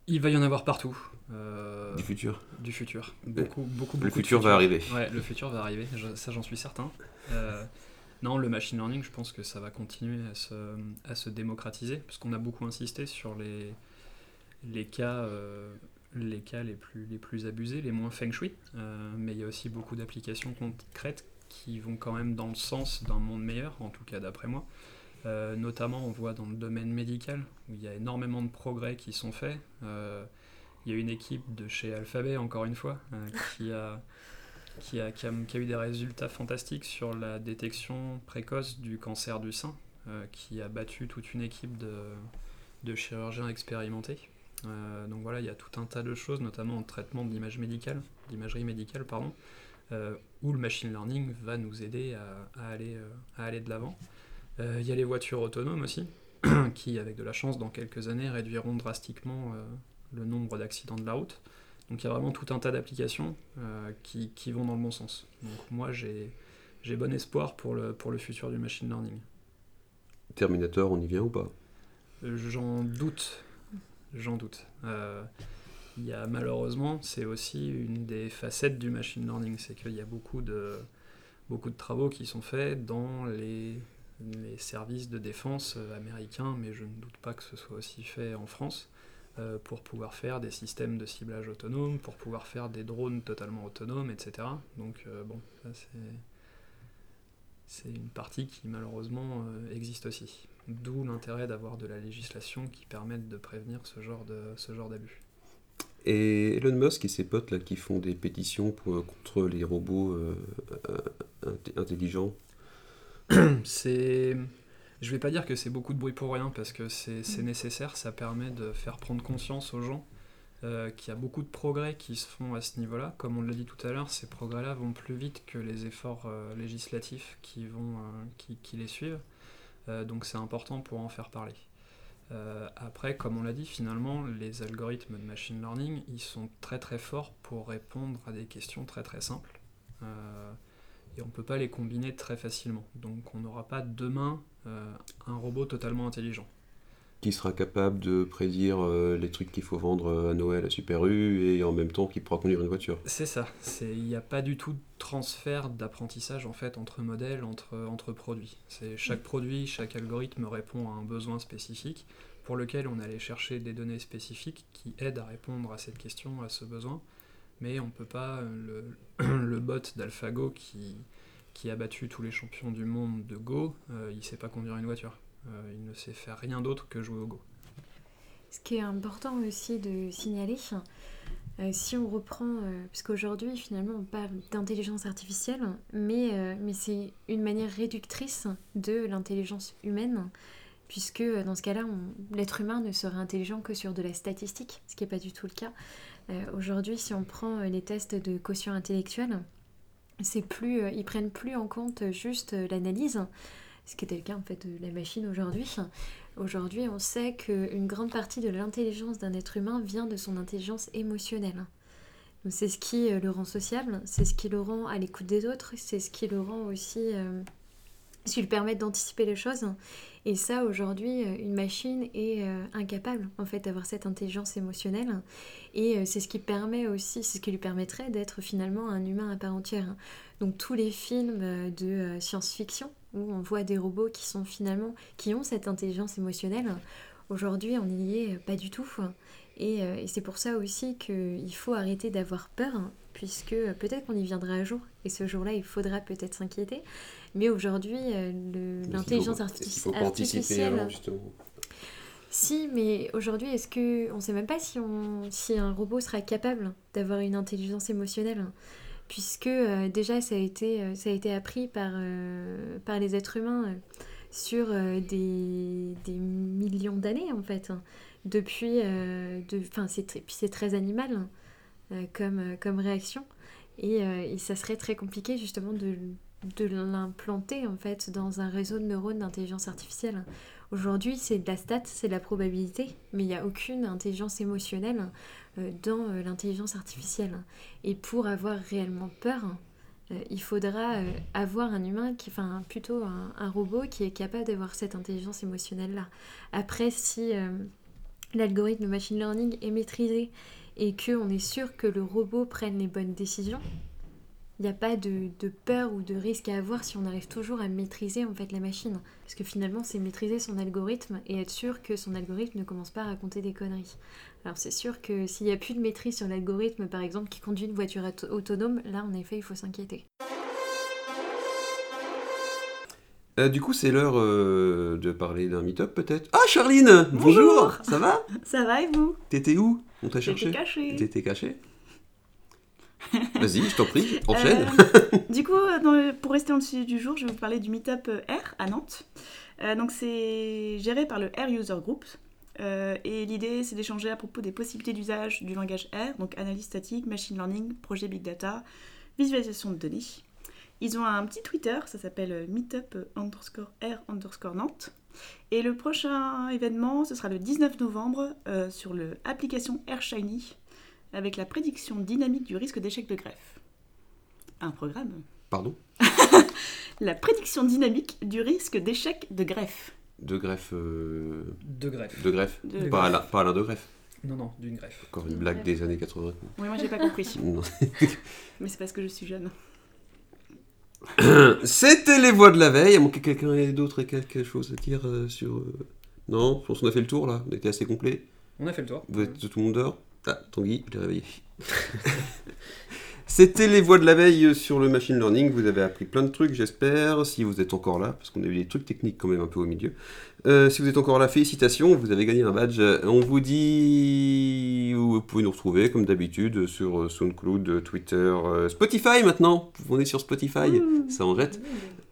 Il va y en avoir partout. euh, du futur. du futur. Beaucoup, beaucoup, Le beaucoup futur va arriver. Ouais, le futur va arriver, je- ça j'en suis certain. Euh, non, le machine learning, je pense que ça va continuer à se, à se démocratiser, parce qu'on a beaucoup insisté sur les, les, cas, euh, les cas les plus, les plus abusés, les moins feng shui, Euh, mais il y a aussi beaucoup d'applications concrètes qui vont quand même dans le sens d'un monde meilleur, en tout cas d'après moi. Euh, notamment, on voit dans le domaine médical, où il y a énormément de progrès qui sont faits. Euh, il y a une équipe de chez Alphabet, encore une fois, qui, a, qui, a, qui, a, qui a eu des résultats fantastiques sur la détection précoce du cancer du sein. qui a battu toute une équipe de, de chirurgiens expérimentés. Euh, donc voilà, il y a tout un tas de choses, notamment en traitement de l'image médicale, d'imagerie médicale, pardon, euh, où le machine learning va nous aider à, à aller, euh, à aller de l'avant. Il y a les voitures autonomes aussi, (clears throat) qui, avec de la chance, dans quelques années, réduiront drastiquement le nombre d'accidents de la route. Donc il y a vraiment tout un tas d'applications qui, qui vont dans le bon sens. Donc moi, j'ai bon espoir pour le, pour le futur du machine learning. Terminator, on y vient ou pas? J'en doute. J'en doute. Euh, Il y a malheureusement, c'est aussi une des facettes du machine learning, c'est qu'il y a beaucoup de, beaucoup de travaux qui sont faits dans les, les services de défense américains, mais je ne doute pas que ce soit aussi fait en France, euh, pour pouvoir faire des systèmes de ciblage autonomes, pour pouvoir faire des drones totalement autonomes, etc. Donc euh, bon, ça c'est une partie qui malheureusement existe aussi. D'où l'intérêt d'avoir de la législation qui permette de prévenir ce genre de ce genre d'abus. Et Elon Musk et ses potes là qui font des pétitions pour- contre les robots euh, euh, int- intelligents. (clears throat) C'est je vais pas dire que c'est beaucoup de bruit pour rien parce que c'est nécessaire, ça permet de faire prendre conscience aux gens euh, qu'il y a beaucoup de progrès qui se font à ce niveau-là. Comme on l'a dit tout à l'heure, ces progrès-là vont plus vite que les efforts euh, législatifs qui, vont, euh, qui, qui les suivent. Euh, donc c'est important pour en faire parler. Euh, après, comme on l'a dit, finalement, les algorithmes de machine learning, ils sont très très forts pour répondre à des questions très très simples. Euh, et on ne peut pas les combiner très facilement. Donc on n'aura pas demain un robot totalement intelligent. Qui sera capable de prédire euh, les trucs qu'il faut vendre à Noël à Super U et en même temps qui pourra conduire une voiture. C'est ça, il n'y a pas du tout de transfert d'apprentissage en fait entre modèles, entre, entre produits. C'est chaque produit, chaque algorithme répond à un besoin spécifique pour lequel on allait chercher des données spécifiques qui aident à répondre à cette question, à ce besoin. Mais on ne peut pas, euh, le, (clears throat) le bot d'AlphaGo qui, qui a battu tous les champions du monde de Go, euh, il ne sait pas conduire une voiture. Euh, il ne sait faire rien d'autre que jouer au Go. Ce qui est important aussi de signaler, euh, si on reprend, euh, parce qu'aujourd'hui finalement on parle d'intelligence artificielle, mais, mais c'est une manière réductrice de l'intelligence humaine, puisque dans ce cas-là, l'être humain ne serait intelligent que sur de la statistique, ce qui n'est pas du tout le cas. Aujourd'hui, si on prend les tests de quotient intellectuel, c'est plus, ils prennent plus en compte juste l'analyse, ce qui était le cas en fait de la machine aujourd'hui. Aujourd'hui, on sait qu'une grande partie de l'intelligence d'un être humain vient de son intelligence émotionnelle. C'est ce qui euh, le rend sociable, c'est ce qui le rend à l'écoute des autres, c'est ce qui le rend aussi... euh, ce qui lui permet d'anticiper les choses. Et ça, aujourd'hui, euh, une machine est euh, incapable en fait d'avoir cette intelligence émotionnelle. Et c'est ce qui permet aussi, c'est ce qui lui permettrait d'être finalement un humain à part entière. Donc tous les films de science-fiction où on voit des robots qui sont finalement qui ont cette intelligence émotionnelle, aujourd'hui on n'y est pas du tout. Et, euh, et c'est pour ça aussi qu'il faut arrêter d'avoir peur, puisque euh, peut-être qu'on y viendra un jour, et ce jour-là il faudra peut-être s'inquiéter. Mais aujourd'hui, euh, l'intelligence Il faut artificielle... avant, justement. Si, mais aujourd'hui, est-ce que on sait même pas si on si un robot sera capable d'avoir une intelligence émotionnelle, puisque euh, déjà ça a été euh, ça a été appris par euh, les êtres humains sur des, millions d'années en fait, hein. depuis de c'est puis c'est très animal hein, comme réaction et, ça serait très compliqué justement de de l'implanter en fait dans un réseau de neurones d'intelligence artificielle. Aujourd'hui, c'est de la stat, c'est de la probabilité, mais il n'y a aucune intelligence émotionnelle euh, dans euh, l'intelligence artificielle. Et pour avoir réellement peur, euh, il faudra avoir un humain, qui, enfin plutôt un, robot qui est capable d'avoir cette intelligence émotionnelle-là. Après, si l'algorithme de machine learning est maîtrisé et qu'on est sûr que le robot prenne les bonnes décisions, il n'y a pas de, de peur ou de risque à avoir si on arrive toujours à maîtriser en fait la machine. Parce que finalement, c'est maîtriser son algorithme et être sûr que son algorithme ne commence pas à raconter des conneries. Alors c'est sûr que s'il n'y a plus de maîtrise sur l'algorithme, par exemple, qui conduit une voiture auto- autonome, là en effet, il faut s'inquiéter. Euh, du coup, c'est l'heure euh, de parler d'un meet-up peut-être. Ah, Charline Bonjour, Ça va? Ça va et vous? T'étais où? On t'a cherché cachée. T'étais caché (laughs) Vas-y, je t'en prie, enchaîne. Euh, du coup, le- pour rester le sujet du jour, je vais vous parler du Meetup euh, R à Nantes. Euh, donc c'est géré par le R User Group. Euh, et l'idée, c'est d'échanger à propos des possibilités d'usage du langage R, donc analyse statique, machine learning, projet big data, visualisation de données. Ils ont un petit Twitter, ça s'appelle meetup underscore R underscore Nantes. Et le prochain événement, ce sera le 19 novembre euh, sur le application R Shiny avec la prédiction dynamique du risque d'échec de greffe. Un programme. Pardon (laughs) La prédiction dynamique du risque d'échec de greffe. De greffe. euh, De greffe. De greffe. De pas, greffe. Alain, pas de greffe. Non, non, d'une greffe. Encore une blague des années 80. Oui, moi j'ai pas compris. (laughs) (laughs) Mais c'est parce que je suis jeune. (coughs) C'était les voix de la veille. À moins que quelqu'un ait d'autre et quelque chose à dire euh, sur. euh, Non, je pense qu'on a fait le tour là. On était assez complet. On a fait le tour. Vous êtes tout le monde dehors Ah, Tanguy, je l'ai réveillé. (laughs) C'était les voix de la veille sur le machine learning. Vous avez appris plein de trucs, j'espère. Si vous êtes encore là, parce qu'on a eu des trucs techniques quand même un peu au milieu. Euh, si vous êtes encore là, félicitations, vous avez gagné un badge. On vous dit où vous pouvez nous retrouver, comme d'habitude, sur SoundCloud, Twitter, euh, Spotify maintenant. On est sur Spotify, ça en jette.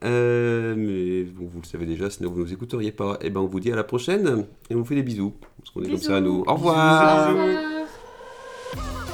Euh, mais bon, vous le savez déjà, sinon vous ne nous écouteriez pas. Et ben on vous dit à la prochaine et on vous fait des bisous. Parce qu'on est comme ça à nous. Au revoir. Au revoir. Come on.